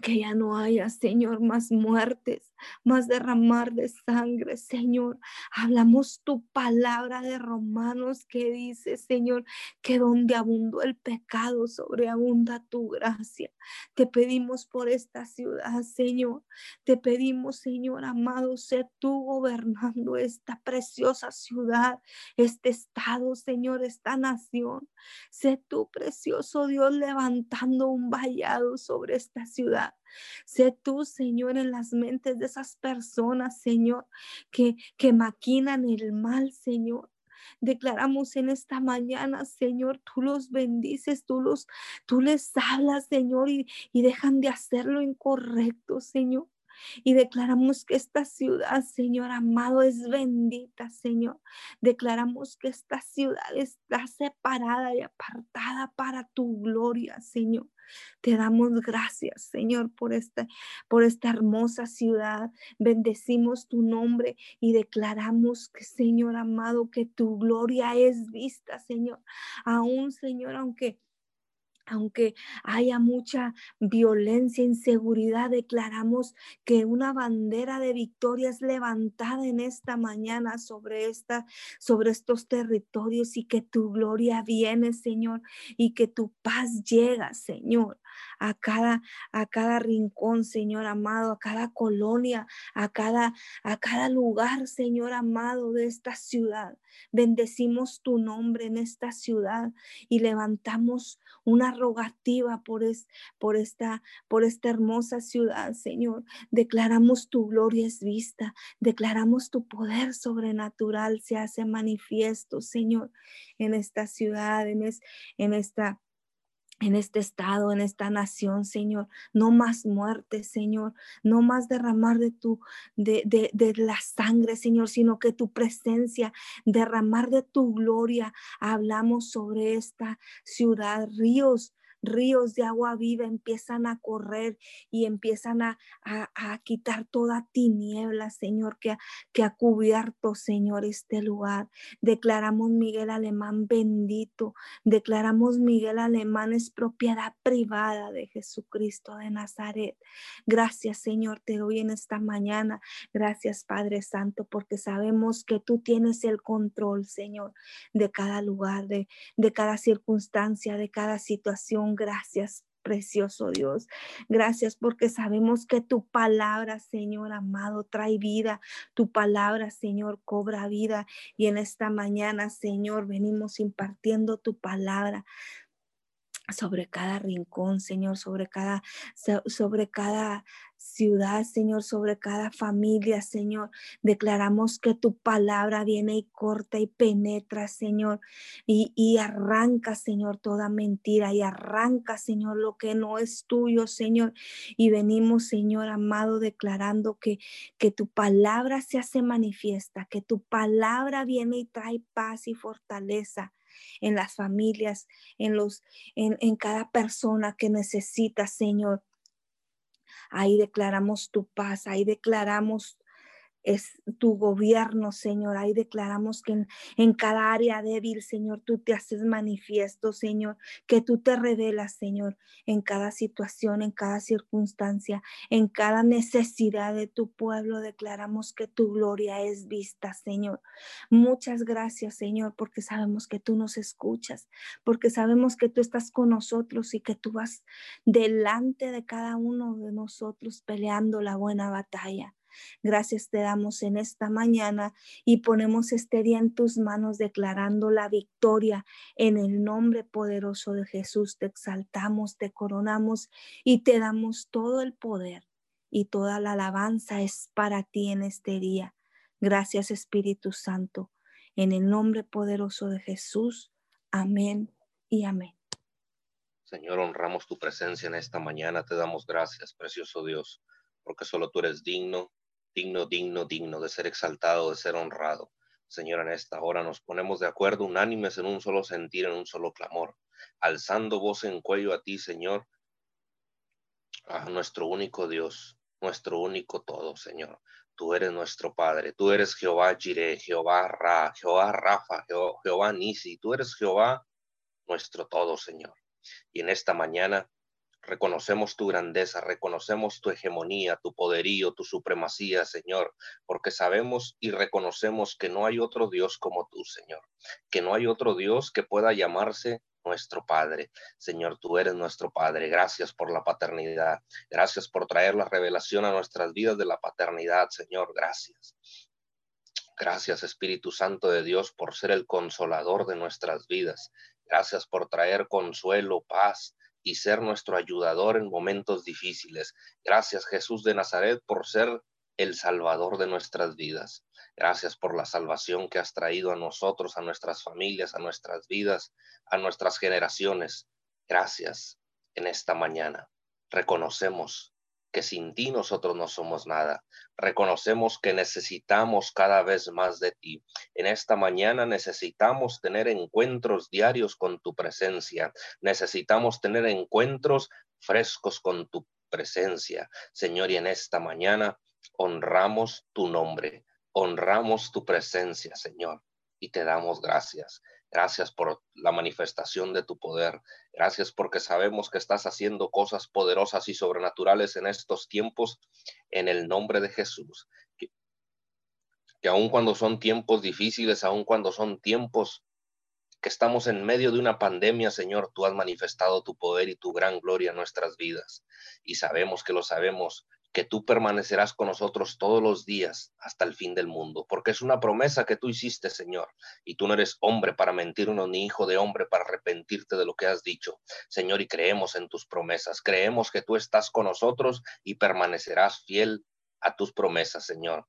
que ya no haya, Señor, más muertes, más derramar de sangre, Señor. Hablamos tu palabra de Romanos que dice, Señor, que donde abundó el pecado, sobreabunda tu gracia. Te pedimos por esta ciudad, Señor. Te pedimos, Señor amado, sé tú gobernando esta preciosa ciudad, este estado, Señor, esta nación. Sé tú, precioso Dios, levantando un vallado sobre esta ciudad. Sé tú, Señor, en las mentes de esas personas, Señor, que, que maquinan el mal, Señor. Declaramos en esta mañana, Señor, tú los bendices, tú los, tú les hablas, Señor, y, y dejan de hacer lo incorrecto, Señor. Y declaramos que esta ciudad, Señor amado, es bendita, Señor. Declaramos que esta ciudad está separada y apartada para tu gloria, Señor. Te damos gracias, Señor, por esta, por esta hermosa ciudad. Bendecimos tu nombre y declaramos que, Señor amado, que tu gloria es vista, Señor. Aún, Señor, aunque aunque haya mucha violencia, inseguridad, declaramos que una bandera de victoria es levantada en esta mañana sobre esta sobre estos territorios y que tu gloria viene, Señor, y que tu paz llega, Señor a cada, a cada rincón, Señor amado, a cada colonia, a cada, a cada lugar, Señor amado, de esta ciudad. Bendecimos tu nombre en esta ciudad y levantamos una rogativa por, es, por, esta, por esta hermosa ciudad, Señor. Declaramos tu gloria es vista, declaramos tu poder sobrenatural se hace manifiesto, Señor, en esta ciudad, en, es, en esta en este estado, en esta nación, Señor. No más muerte, Señor. No más derramar de tu, de, de, de, la sangre, Señor, sino que tu presencia, derramar de tu gloria. Hablamos sobre esta ciudad, ríos ríos de agua viva empiezan a correr y empiezan a, quitar toda tiniebla, Señor, que, que ha cubierto, Señor, este lugar. Declaramos Miguel Alemán bendito, declaramos Miguel Alemán es propiedad privada de Jesucristo de Nazaret. Gracias, Señor, te doy en esta mañana. Gracias, Padre Santo, porque sabemos que tú tienes el control, Señor, de cada lugar, de, de cada circunstancia, de cada situación Gracias, precioso Dios. Gracias porque sabemos que tu palabra, Señor amado, trae vida. Tu palabra, Señor, cobra vida. Y en esta mañana, Señor, venimos impartiendo tu palabra sobre cada rincón, Señor, sobre cada, sobre cada ciudad, Señor, sobre cada familia, Señor. Declaramos que tu palabra viene y corta y penetra, Señor, y, arranca, Señor, toda mentira y arranca, Señor, lo que no es tuyo, Señor. Y venimos, Señor amado, declarando que, que tu palabra se hace manifiesta, que tu palabra viene y trae paz y fortaleza en las familias, en, los, en, en cada persona que necesita, Señor. Ahí declaramos tu paz, ahí declaramos es tu gobierno, Señor. Ahí declaramos que en, cada área débil, Señor, tú te haces manifiesto, Señor, que tú te revelas, Señor, en cada situación, en cada circunstancia, en cada necesidad de tu pueblo. Declaramos que tu gloria es vista, Señor. Muchas gracias, Señor, porque sabemos que tú nos escuchas, porque sabemos que tú estás con nosotros y que tú vas delante de cada uno de nosotros peleando la buena batalla. Gracias te damos en esta mañana y ponemos este día en tus manos declarando la victoria en el nombre poderoso de Jesús. Te exaltamos, te coronamos y te damos todo el poder y toda la alabanza es para ti en este día. Gracias Espíritu Santo. En el nombre poderoso de Jesús. Amén y amén. Señor, honramos tu presencia en esta mañana. Te damos gracias, precioso Dios, porque solo tú eres digno digno, digno, digno de ser exaltado, de ser honrado. Señor, en esta hora nos ponemos de acuerdo, unánimes en un solo sentir, en un solo clamor, alzando voz en cuello a ti, Señor, a nuestro único Dios, nuestro único todo, Señor. Tú eres nuestro Padre, tú eres Jehová Jireh, Jehová Ra, Jehová Rafa, Jehová Nisi, tú eres Jehová nuestro todo, Señor. Y en esta mañana Reconocemos tu grandeza, reconocemos tu hegemonía, tu poderío, tu supremacía, Señor, porque sabemos y reconocemos que no hay otro Dios como tú, Señor, que no hay otro Dios que pueda llamarse nuestro Padre. Señor, tú eres nuestro Padre. Gracias por la paternidad. Gracias por traer la revelación a nuestras vidas de la paternidad, Señor. Gracias. Gracias, Espíritu Santo de Dios, por ser el consolador de nuestras vidas. Gracias por traer consuelo, paz, y ser nuestro ayudador en momentos difíciles. Gracias Jesús de Nazaret por ser el Salvador de nuestras vidas. Gracias por la salvación que has traído a nosotros, a nuestras familias, a nuestras vidas, a nuestras generaciones. Gracias en esta mañana. Reconocemos que sin ti nosotros no somos nada. Reconocemos que necesitamos cada vez más de ti. En esta mañana necesitamos tener encuentros diarios con tu presencia. Necesitamos tener encuentros frescos con tu presencia. Señor, y en esta mañana honramos tu nombre, honramos tu presencia, Señor, y te damos gracias. Gracias por la manifestación de tu poder. Gracias porque sabemos que estás haciendo cosas poderosas y sobrenaturales en estos tiempos en el nombre de Jesús. Que, que aun cuando son tiempos difíciles, aun cuando son tiempos que estamos en medio de una pandemia, Señor, tú has manifestado tu poder y tu gran gloria en nuestras vidas. Y sabemos que lo sabemos que tú permanecerás con nosotros todos los días hasta el fin del mundo, porque es una promesa que tú hiciste, Señor, y tú no eres hombre para mentirnos ni hijo de hombre para arrepentirte de lo que has dicho, Señor, y creemos en tus promesas, creemos que tú estás con nosotros y permanecerás fiel a tus promesas, Señor.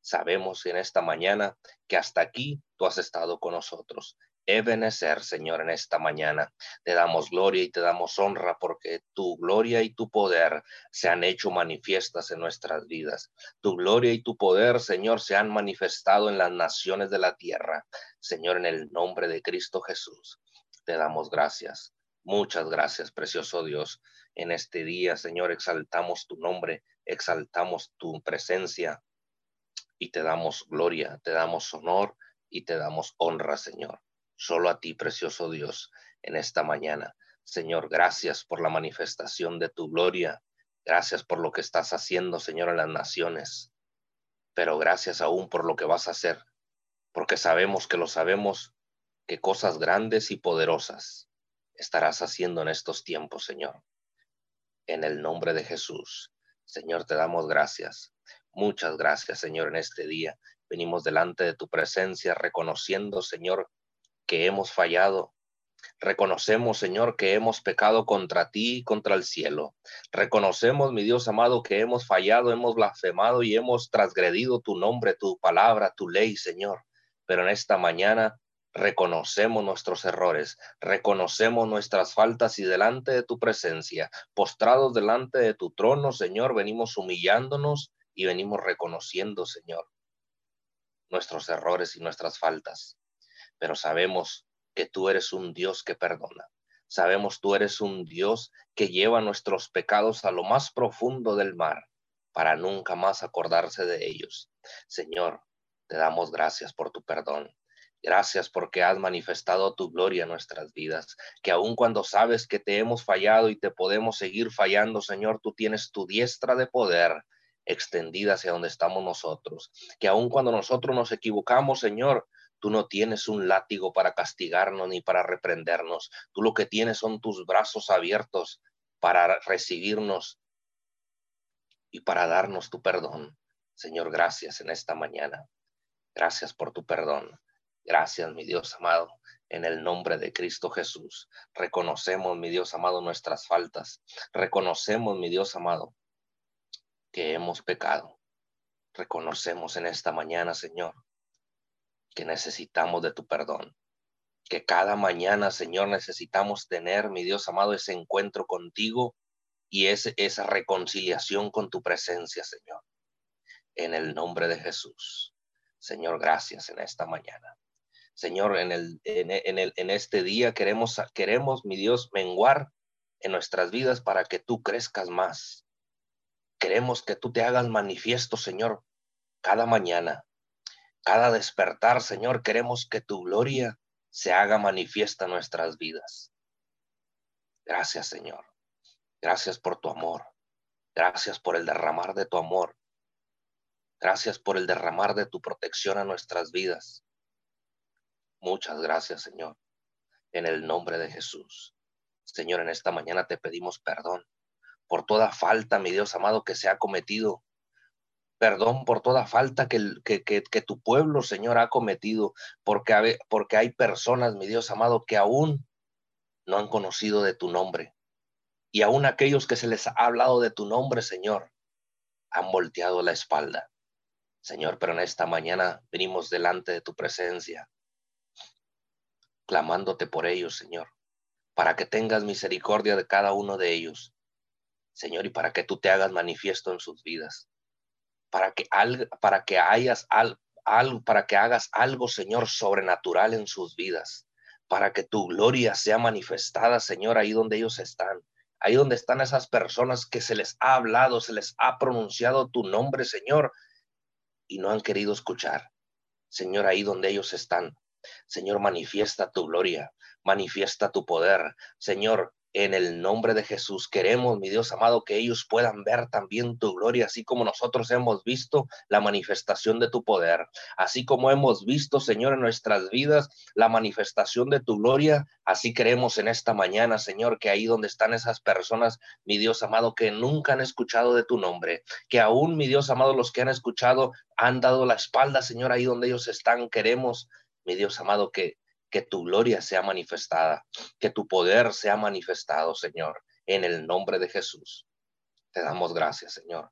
Sabemos en esta mañana que hasta aquí tú has estado con nosotros Ebenezer, Señor, en esta mañana. Te damos gloria y te damos honra porque tu gloria y tu poder se han hecho manifiestas en nuestras vidas. Tu gloria y tu poder, Señor, se han manifestado en las naciones de la tierra. Señor, en el nombre de Cristo Jesús, te damos gracias. Muchas gracias, precioso Dios. En este día, Señor, exaltamos tu nombre, exaltamos tu presencia y te damos gloria, te damos honor y te damos honra, Señor solo a ti, precioso Dios, en esta mañana. Señor, gracias por la manifestación de tu gloria. Gracias por lo que estás haciendo, Señor, en las naciones. Pero gracias aún por lo que vas a hacer, porque sabemos que lo sabemos, que cosas grandes y poderosas estarás haciendo en estos tiempos, Señor. En el nombre de Jesús, Señor, te damos gracias. Muchas gracias, Señor, en este día. Venimos delante de tu presencia reconociendo, Señor, que hemos fallado. Reconocemos, Señor, que hemos pecado contra ti y contra el cielo. Reconocemos, mi Dios amado, que hemos fallado, hemos blasfemado y hemos transgredido tu nombre, tu palabra, tu ley, Señor. Pero en esta mañana reconocemos nuestros errores, reconocemos nuestras faltas y delante de tu presencia, postrados delante de tu trono, Señor, venimos humillándonos y venimos reconociendo, Señor, nuestros errores y nuestras faltas pero sabemos que tú eres un Dios que perdona. Sabemos tú eres un Dios que lleva nuestros pecados a lo más profundo del mar para nunca más acordarse de ellos. Señor, te damos gracias por tu perdón. Gracias porque has manifestado tu gloria en nuestras vidas, que aun cuando sabes que te hemos fallado y te podemos seguir fallando, Señor, tú tienes tu diestra de poder extendida hacia donde estamos nosotros, que aun cuando nosotros nos equivocamos, Señor, tú no tienes un látigo para castigarnos ni para reprendernos, tú lo que tienes son tus brazos abiertos para recibirnos y para darnos tu perdón. Señor, gracias en esta mañana. Gracias por tu perdón. Gracias, mi Dios amado. En el nombre de Cristo Jesús, reconocemos, mi Dios amado, nuestras faltas. Reconocemos, mi Dios amado, que hemos pecado. Reconocemos en esta mañana, Señor, que necesitamos de tu perdón. Que cada mañana, Señor, necesitamos tener, mi Dios amado, ese encuentro contigo y esa reconciliación con tu presencia, Señor. En el nombre de Jesús. Señor, gracias en esta mañana. Señor, en, el, en, el, en este día queremos, queremos, mi Dios, menguar en nuestras vidas para que tú crezcas más. Queremos que tú te hagas manifiesto, Señor, cada mañana, cada despertar, Señor. Queremos que tu gloria se haga manifiesta en nuestras vidas. Gracias, Señor. Gracias por tu amor. Gracias por el derramar de tu amor. Gracias por el derramar de tu protección a nuestras vidas. Muchas gracias, Señor. En el nombre de Jesús. Señor, en esta mañana te pedimos perdón por toda falta, mi Dios amado, que se ha cometido. Perdón por toda falta que, tu pueblo, Señor, ha cometido, porque, porque hay personas, mi Dios amado, que aún no han conocido de tu nombre y aún aquellos que se les ha hablado de tu nombre, Señor, han volteado la espalda. Señor, pero en esta mañana venimos delante de tu presencia, clamándote por ellos, Señor, para que tengas misericordia de cada uno de ellos, Señor, y para que tú te hagas manifiesto en sus vidas, para que, para que hayas algo, para que hagas algo, Señor, sobrenatural en sus vidas, para que tu gloria sea manifestada, Señor, ahí donde ellos están ahí donde están esas personas que se les ha hablado, se les ha pronunciado tu nombre, Señor, y no han querido escuchar. Señor, ahí donde ellos están. Señor, manifiesta tu gloria, manifiesta tu poder. Señor, en el nombre de Jesús queremos, mi Dios amado, que ellos puedan ver también tu gloria, así como nosotros hemos visto la manifestación de tu poder, así como hemos visto, Señor, en nuestras vidas la manifestación de tu gloria, así queremos en esta mañana, Señor, que ahí donde están esas personas, mi Dios amado, que nunca han escuchado de tu nombre, que aún, mi Dios amado, los que han escuchado han dado la espalda, Señor, ahí donde ellos están, queremos, mi Dios amado, que que tu gloria sea manifestada, que tu poder sea manifestado, Señor, en el nombre de Jesús. Te damos gracias, Señor.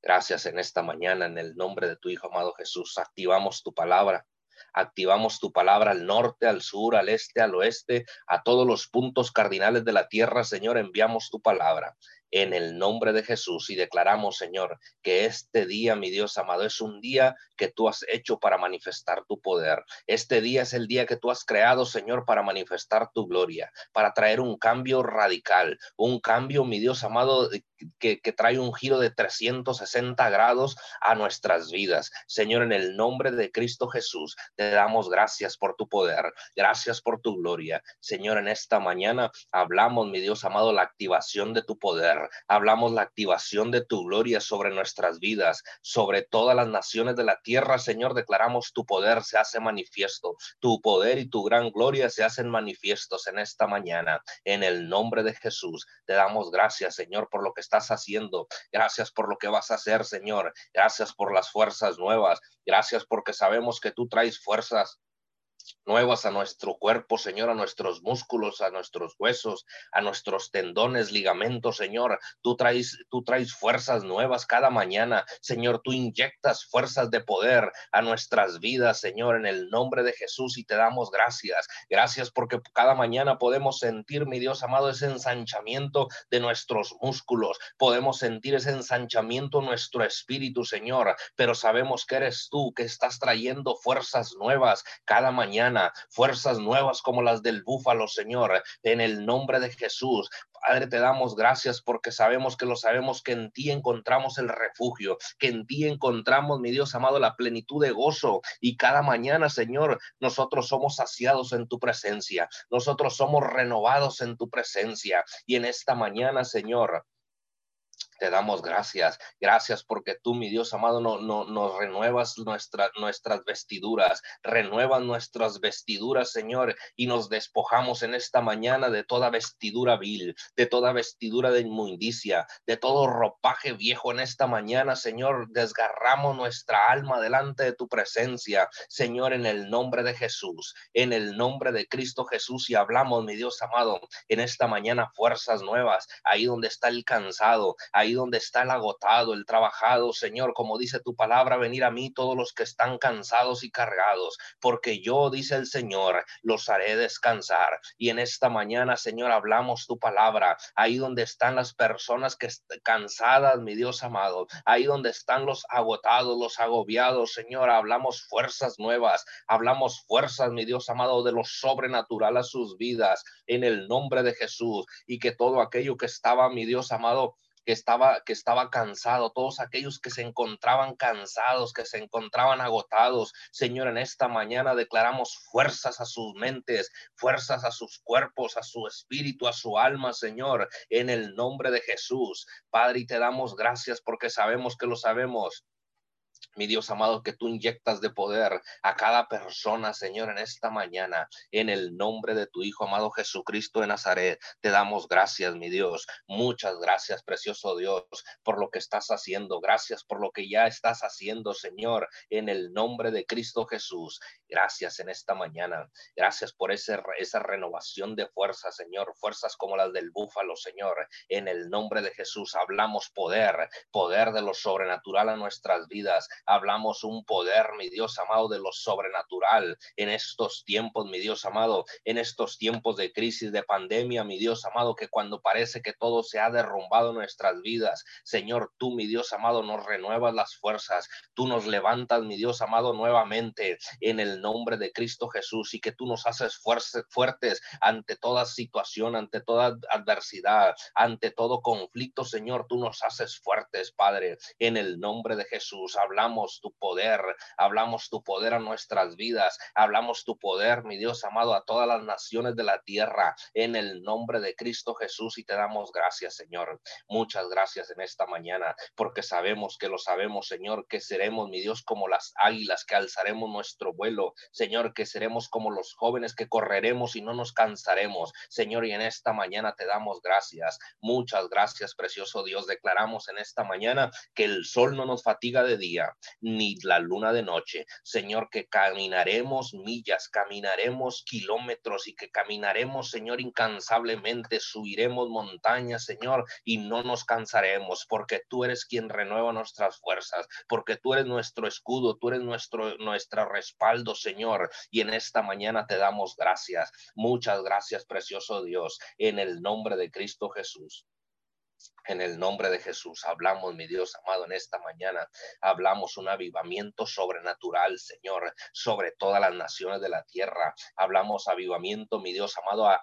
Gracias en esta mañana, en el nombre de tu Hijo amado Jesús. Activamos tu palabra. Activamos tu palabra al norte, al sur, al este, al oeste, a todos los puntos cardinales de la tierra, Señor, enviamos tu palabra en el nombre de Jesús y declaramos, Señor, que este día, mi Dios amado, es un día que tú has hecho para manifestar tu poder. Este día es el día que tú has creado, Señor, para manifestar tu gloria, para traer un cambio radical, un cambio, mi Dios amado, que, trae un giro de 360 grados a nuestras vidas. Señor, en el nombre de Cristo Jesús, te damos gracias por tu poder, gracias por tu gloria. Señor, en esta mañana hablamos, mi Dios amado, la activación de tu poder Hablamos la activación de tu gloria sobre nuestras vidas, sobre todas las naciones de la tierra, Señor. Declaramos tu poder se hace manifiesto, tu poder y tu gran gloria se hacen manifiestos en esta mañana. En el nombre de Jesús, te damos gracias, Señor, por lo que estás haciendo. Gracias por lo que vas a hacer, Señor. Gracias por las fuerzas nuevas. Gracias porque sabemos que tú traes fuerzas nuevas a nuestro cuerpo, Señor, a nuestros músculos, a nuestros huesos, a nuestros tendones, ligamentos, Señor. Tú traes, tú traes fuerzas nuevas cada mañana, Señor. Tú inyectas fuerzas de poder a nuestras vidas, Señor, en el nombre de Jesús y te damos gracias. Gracias porque cada mañana podemos sentir, mi Dios amado, ese ensanchamiento de nuestros músculos. Podemos sentir ese ensanchamiento en nuestro espíritu, Señor, pero sabemos que eres tú que estás trayendo fuerzas nuevas cada mañana mañana, fuerzas nuevas como las del búfalo, Señor, en el nombre de Jesús. Padre, te damos gracias porque sabemos que lo sabemos que en ti encontramos el refugio, que en ti encontramos, mi Dios amado, la plenitud de gozo. Y cada mañana, Señor, nosotros somos saciados en tu presencia, nosotros somos renovados en tu presencia. Y en esta mañana, Señor, te damos gracias. Gracias porque tú, mi Dios amado, no, no, nos renuevas nuestra, nuestras vestiduras. Renuevas nuestras vestiduras, Señor, y nos despojamos en esta mañana de toda vestidura vil, de toda vestidura de inmundicia, de todo ropaje viejo en esta mañana, Señor. Desgarramos nuestra alma delante de tu presencia, Señor, en el nombre de Jesús, en el nombre de Cristo Jesús. Y hablamos, mi Dios amado, en esta mañana fuerzas nuevas, ahí donde está el cansado, ahí ahí donde está el agotado, el trabajado, Señor, como dice tu palabra, venir a mí todos los que están cansados y cargados, porque yo, dice el Señor, los haré descansar. Y en esta mañana, Señor, hablamos tu palabra, ahí donde están las personas que cansadas, mi Dios amado, ahí donde están los agotados, los agobiados, Señor, hablamos fuerzas nuevas, hablamos fuerzas, mi Dios amado, de lo sobrenatural a sus vidas, en el nombre de Jesús, y que todo aquello que estaba, mi Dios amado, que estaba, que estaba cansado, todos aquellos que se encontraban cansados, que se encontraban agotados. Señor, en esta mañana declaramos fuerzas a sus mentes, fuerzas a sus cuerpos, a su espíritu, a su alma, Señor, en el nombre de Jesús. Padre, y te damos gracias porque sabemos que lo sabemos mi Dios amado, que tú inyectas de poder a cada persona, Señor, en esta mañana, en el nombre de tu Hijo amado Jesucristo de Nazaret. Te damos gracias, mi Dios. Muchas gracias, precioso Dios, por lo que estás haciendo. Gracias por lo que ya estás haciendo, Señor, en el nombre de Cristo Jesús. Gracias en esta mañana. Gracias por esa renovación de fuerzas, Señor. Fuerzas como las del búfalo, Señor. En el nombre de Jesús hablamos poder, poder de lo sobrenatural a nuestras vidas hablamos un poder, mi Dios amado, de lo sobrenatural en estos tiempos, mi Dios amado, en estos tiempos de crisis, de pandemia, mi Dios amado, que cuando parece que todo se ha derrumbado en nuestras vidas, Señor, tú, mi Dios amado, nos renuevas las fuerzas, tú nos levantas, mi Dios amado, nuevamente en el nombre de Cristo Jesús y que tú nos haces fuertes ante toda situación, ante toda adversidad, ante todo conflicto, Señor, tú nos haces fuertes, Padre, en el nombre de Jesús. Habla tu poder, hablamos tu poder a nuestras vidas, hablamos tu poder, mi Dios amado, a todas las naciones de la tierra, en el nombre de Cristo Jesús y te damos gracias, Señor. Muchas gracias en esta mañana, porque sabemos que lo sabemos, Señor, que seremos, mi Dios, como las águilas, que alzaremos nuestro vuelo, Señor, que seremos como los jóvenes que correremos y no nos cansaremos, Señor, y en esta mañana te damos gracias. Muchas gracias, precioso Dios. Declaramos en esta mañana que el sol no nos fatiga de día ni la luna de noche. Señor, que caminaremos millas, caminaremos kilómetros y que caminaremos, Señor, incansablemente, subiremos montañas, Señor, y no nos cansaremos, porque tú eres quien renueva nuestras fuerzas, porque tú eres nuestro escudo, tú eres nuestro, nuestro respaldo, Señor, y en esta mañana te damos gracias. Muchas gracias, precioso Dios, en el nombre de Cristo Jesús. En el nombre de Jesús hablamos, mi Dios amado, en esta mañana. Hablamos un avivamiento sobrenatural, Señor, sobre todas las naciones de la tierra. Hablamos avivamiento, mi Dios amado, a,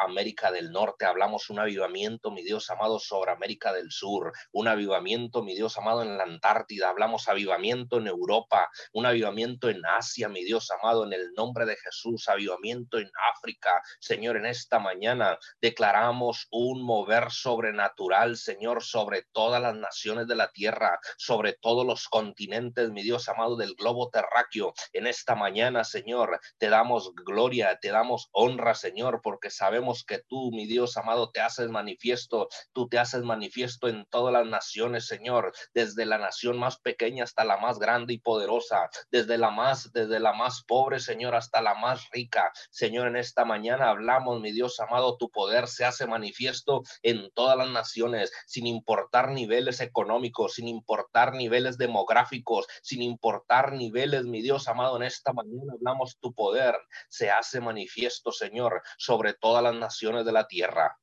América del Norte. Hablamos un avivamiento, mi Dios amado, sobre América del Sur. Un avivamiento, mi Dios amado, en la Antártida. Hablamos avivamiento en Europa. Un avivamiento en Asia, mi Dios amado, en el nombre de Jesús. Avivamiento en África. Señor, en esta mañana declaramos un mover sobrenatural Señor, sobre todas las naciones de la tierra, sobre todos los continentes, mi Dios amado, del globo terráqueo. En esta mañana, Señor, te damos gloria, te damos honra, Señor, porque sabemos que tú, mi Dios amado, te haces manifiesto, tú te haces manifiesto en todas las naciones, Señor, desde la nación más pequeña hasta la más grande y poderosa, desde la más, desde la más pobre, Señor, hasta la más rica. Señor, en esta mañana hablamos, mi Dios amado, tu poder se hace manifiesto en todas las naciones sin importar niveles económicos, sin importar niveles demográficos, sin importar niveles, mi Dios amado, en esta mañana hablamos tu poder, se hace manifiesto, Señor, sobre todas las naciones de la tierra.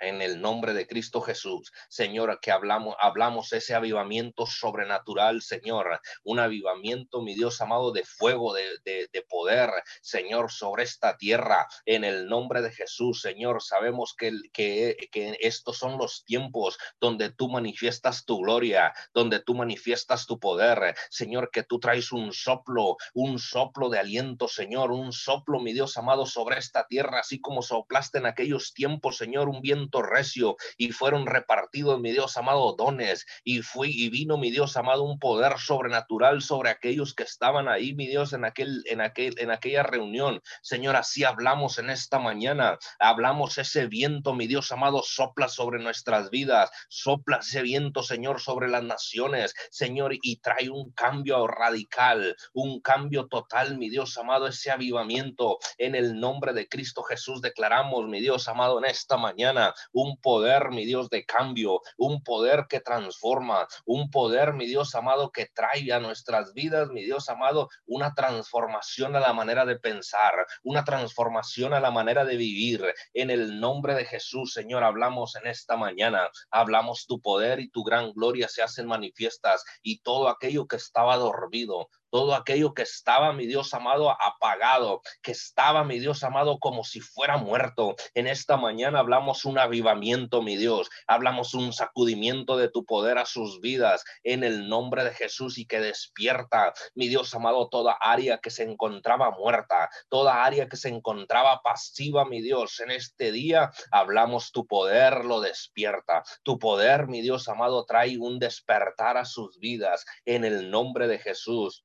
En el nombre de Cristo Jesús, Señor, que hablamos, hablamos ese avivamiento sobrenatural, Señor, un avivamiento, mi Dios amado, de fuego, de, de, poder, Señor, sobre esta tierra, en el nombre de Jesús, Señor, sabemos que, que, que estos son los tiempos donde tú manifiestas tu gloria, donde tú manifiestas tu poder, Señor, que tú traes un soplo, un soplo de aliento, Señor, un soplo, mi Dios amado, sobre esta tierra, así como soplaste en aquellos tiempos, Señor, un viento recio y fueron repartidos, mi Dios amado, dones y fui y vino, mi Dios amado, un poder sobrenatural sobre aquellos que estaban ahí, mi Dios, en aquel, en aquel, en aquella reunión. Señor, así hablamos en esta mañana, hablamos ese viento, mi Dios amado, sopla sobre nuestras vidas, sopla ese viento, Señor, sobre las naciones, Señor, y trae un cambio radical, un cambio total, mi Dios amado, ese avivamiento. En el nombre de Cristo Jesús declaramos, mi Dios amado, en esta mañana un poder, mi Dios, de cambio, un poder que transforma, un poder, mi Dios amado, que trae a nuestras vidas, mi Dios amado, una transformación a la manera de pensar, una transformación a la manera de vivir. En el nombre de Jesús, Señor, hablamos en esta mañana, hablamos tu poder y tu gran gloria se hacen manifiestas y todo aquello que estaba dormido, todo aquello que estaba, mi Dios amado, apagado, que estaba, mi Dios amado, como si fuera muerto. En esta mañana hablamos un avivamiento, mi Dios, hablamos un sacudimiento de tu poder a sus vidas en el nombre de Jesús y que despierta, mi Dios amado, toda área que se encontraba muerta, toda área que se encontraba pasiva, mi Dios. En este día hablamos tu poder, lo despierta. Tu poder, mi Dios amado, trae un despertar a sus vidas en el nombre de Jesús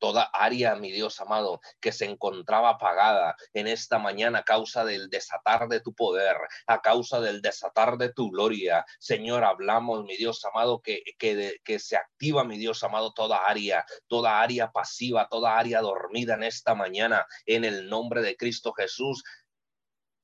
toda área, mi Dios amado, que se encontraba apagada en esta mañana a causa del desatar de tu poder, a causa del desatar de tu gloria. Señor, hablamos, mi Dios amado, que, que, que se activa, mi Dios amado, toda área, toda área pasiva, toda área dormida en esta mañana, en el nombre de Cristo Jesús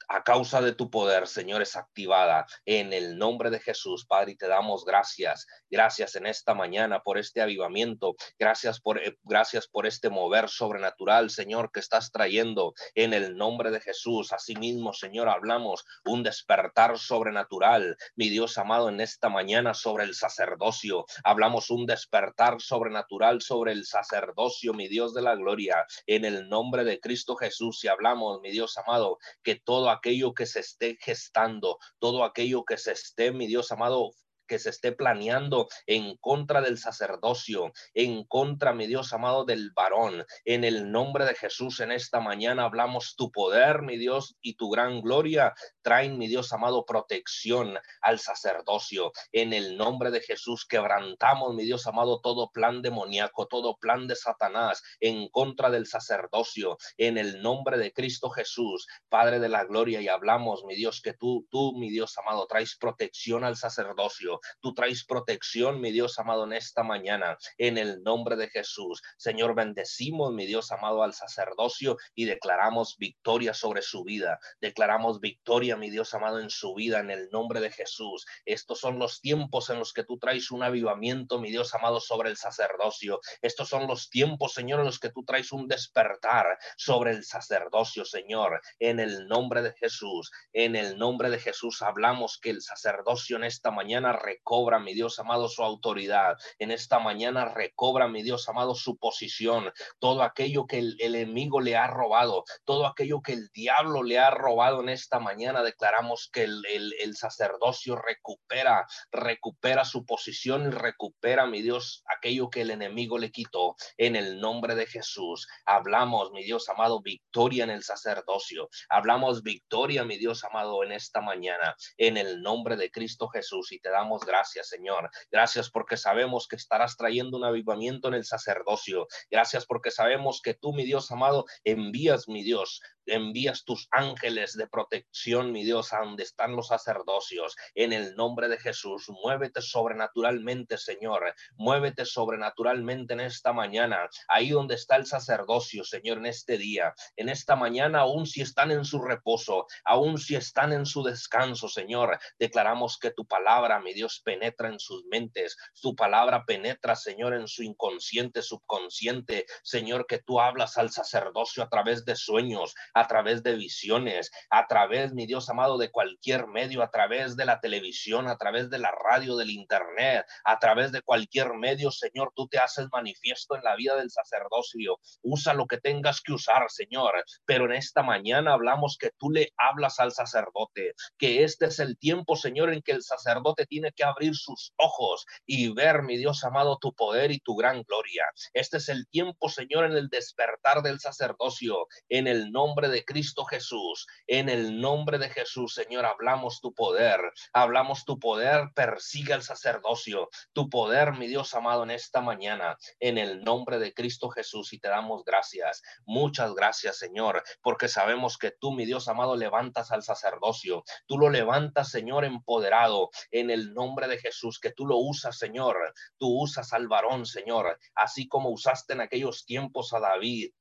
a causa de tu poder, Señor, es activada en el nombre de Jesús, Padre, y te damos gracias. Gracias en esta mañana por este avivamiento. Gracias por, eh, gracias por este mover sobrenatural, Señor, que estás trayendo en el nombre de Jesús. Asimismo, Señor, hablamos un despertar sobrenatural, mi Dios amado, en esta mañana sobre el sacerdocio. Hablamos un despertar sobrenatural sobre el sacerdocio, mi Dios de la gloria, en el nombre de Cristo Jesús. Y hablamos, mi Dios amado, que todo aquello que se esté gestando, todo aquello que se esté, mi Dios amado, que se esté planeando en contra del sacerdocio, en contra, mi Dios amado, del varón. En el nombre de Jesús, en esta mañana hablamos tu poder, mi Dios, y tu gran gloria. Traen, mi Dios amado, protección al sacerdocio. En el nombre de Jesús, quebrantamos, mi Dios amado, todo plan demoníaco, todo plan de Satanás en contra del sacerdocio. En el nombre de Cristo Jesús, Padre de la gloria, y hablamos, mi Dios, que tú, tú, mi Dios amado, traes protección al sacerdocio Tú traes protección, mi Dios amado, en esta mañana, en el nombre de Jesús. Señor, bendecimos, mi Dios amado, al sacerdocio y declaramos victoria sobre su vida. Declaramos victoria, mi Dios amado, en su vida, en el nombre de Jesús. Estos son los tiempos en los que tú traes un avivamiento, mi Dios amado, sobre el sacerdocio. Estos son los tiempos, Señor, en los que tú traes un despertar sobre el sacerdocio, Señor, en el nombre de Jesús. En el nombre de Jesús hablamos que el sacerdocio en esta mañana recobra, mi Dios amado, su autoridad. En esta mañana recobra, mi Dios amado, su posición. Todo aquello que el, enemigo le ha robado, todo aquello que el diablo le ha robado en esta mañana, declaramos que el, el sacerdocio recupera, recupera su posición y recupera, mi Dios, aquello que el enemigo le quitó. En el nombre de Jesús, hablamos, mi Dios amado, victoria en el sacerdocio. Hablamos victoria, mi Dios amado, en esta mañana, en el nombre de Cristo Jesús. Y te damos gracias, Señor. Gracias porque sabemos que estarás trayendo un avivamiento en el sacerdocio. Gracias porque sabemos que tú, mi Dios amado, envías, mi Dios, envías tus ángeles de protección, mi Dios, a donde están los sacerdocios. En el nombre de Jesús, muévete sobrenaturalmente, Señor. Muévete sobrenaturalmente en esta mañana, ahí donde está el sacerdocio, Señor, en este día, en esta mañana, aún si están en su reposo, aún si están en su descanso, Señor, declaramos que tu palabra, mi Dios, penetra en sus mentes. Tu palabra penetra, Señor, en su inconsciente, subconsciente. Señor, que tú hablas al sacerdocio a través de sueños, a través de visiones, a través, mi Dios amado, de cualquier medio, a través de la televisión, a través de la radio, del internet, a través de cualquier medio, Señor, tú te haces manifiesto en la vida del sacerdocio. Usa lo que tengas que usar, Señor. Pero en esta mañana hablamos que tú le hablas al sacerdote, que este es el tiempo, Señor, en que el sacerdote tiene que abrir sus ojos y ver, mi Dios amado, tu poder y tu gran gloria. Este es el tiempo, Señor, en el despertar del sacerdocio, en el nombre de Cristo Jesús, en el nombre de Jesús, Señor, hablamos tu poder, hablamos tu poder, persigue al sacerdocio, tu poder, mi Dios amado, en esta mañana, en el nombre de Cristo Jesús, y te damos gracias. Muchas gracias, Señor, porque sabemos que tú, mi Dios amado, levantas al sacerdocio, tú lo levantas, Señor, empoderado, en el nombre de Jesús, que tú lo usas, Señor, tú usas al varón, Señor, así como usaste en aquellos tiempos a David,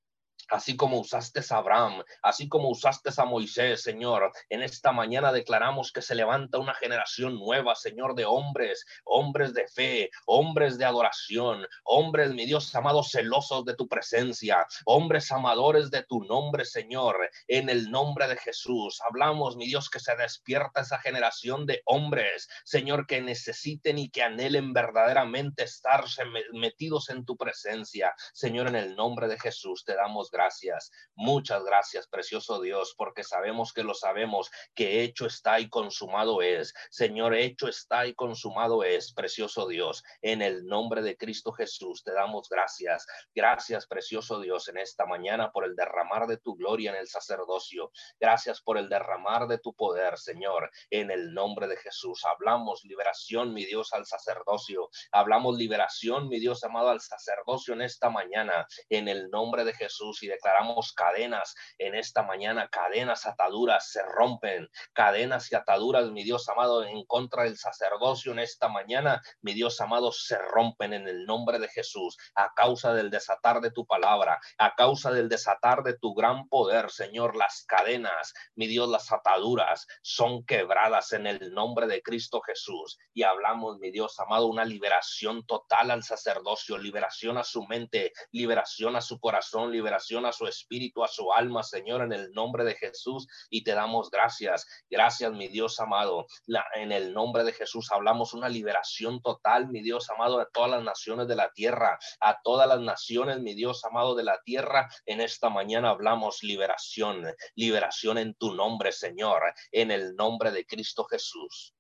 Así como usaste a Abraham, así como usaste a Moisés, Señor, en esta mañana declaramos que se levanta una generación nueva, Señor, de hombres, hombres de fe, hombres de adoración, hombres, mi Dios, amados, celosos de tu presencia, hombres amadores de tu nombre, Señor, en el nombre de Jesús. Hablamos, mi Dios, que se despierta esa generación de hombres, Señor, que necesiten y que anhelen verdaderamente estarse metidos en tu presencia. Señor, en el nombre de Jesús, te damos gracias. Muchas gracias, precioso Dios, porque sabemos que lo sabemos, que hecho está y consumado es. Señor, hecho está y consumado es, precioso Dios. En el nombre de Cristo Jesús te damos gracias. Gracias, precioso Dios, en esta mañana por el derramar de tu gloria en el sacerdocio. Gracias por el derramar de tu poder, Señor, en el nombre de Jesús. Hablamos liberación, mi Dios, al sacerdocio. Hablamos liberación, mi Dios amado, al sacerdocio en esta mañana, en el nombre de Jesús y declaramos cadenas en esta mañana, cadenas, ataduras se rompen, cadenas y ataduras, mi Dios amado, en contra del sacerdocio en esta mañana, mi Dios amado, se rompen en el nombre de Jesús a causa del desatar de tu palabra, a causa del desatar de tu gran poder, Señor, las cadenas, mi Dios, las ataduras son quebradas en el nombre de Cristo Jesús. Y hablamos, mi Dios amado, una liberación total al sacerdocio, liberación a su mente, liberación a su corazón, liberación a su espíritu, a su alma, Señor, en el nombre de Jesús. Y te damos gracias. Gracias, mi Dios amado. en el nombre de Jesús hablamos una liberación total, mi Dios amado, de todas las naciones de la tierra, a todas las naciones, mi Dios amado de la tierra. En esta mañana hablamos liberación, liberación en tu nombre, Señor, en el nombre de Cristo Jesús.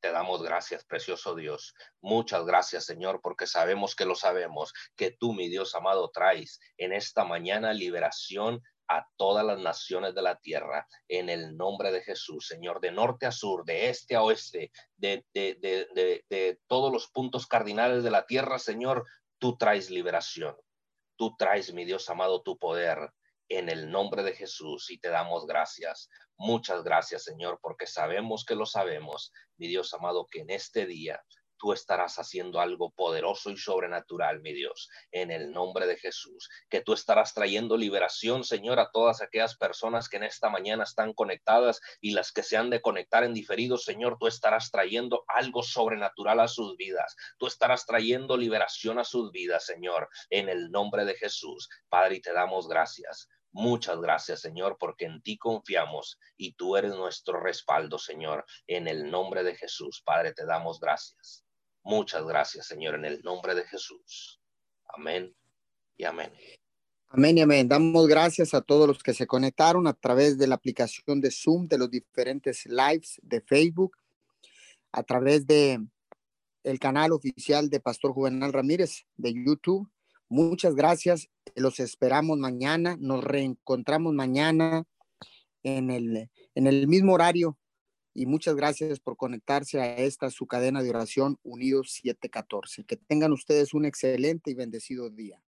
Te damos gracias, precioso Dios. Muchas gracias, Señor, porque sabemos que lo sabemos, que tú, mi Dios amado, traes en esta mañana liberación a todas las naciones de la tierra en el nombre de Jesús, Señor, de norte a sur, de este a oeste, de, de, de, de, todos los puntos cardinales de la tierra, Señor, tú traes liberación. Tú traes, mi Dios amado, tu poder en el nombre de Jesús y te damos gracias. Muchas gracias, Señor, porque sabemos que lo sabemos, mi Dios amado, que en este día tú estarás haciendo algo poderoso y sobrenatural, mi Dios, en el nombre de Jesús, que tú estarás trayendo liberación, Señor, a todas aquellas personas que en esta mañana están conectadas y las que se han de conectar en diferido, Señor, tú estarás trayendo algo sobrenatural a sus vidas, tú estarás trayendo liberación a sus vidas, Señor, en el nombre de Jesús. Padre, y te damos gracias. Muchas gracias, Señor, porque en ti confiamos y tú eres nuestro respaldo, Señor. En el nombre de Jesús, Padre, te damos gracias. Muchas gracias, Señor, en el nombre de Jesús. Amén y amén. Amén y amén. Damos gracias a todos los que se conectaron a través de la aplicación de Zoom, de los diferentes lives de Facebook, a través de el canal oficial de Pastor Juvenal Ramírez de YouTube Muchas gracias. Los esperamos mañana. Nos reencontramos mañana en el, en el mismo horario. Y muchas gracias por conectarse a esta su cadena de oración Unidos 714. Que tengan ustedes un excelente y bendecido día.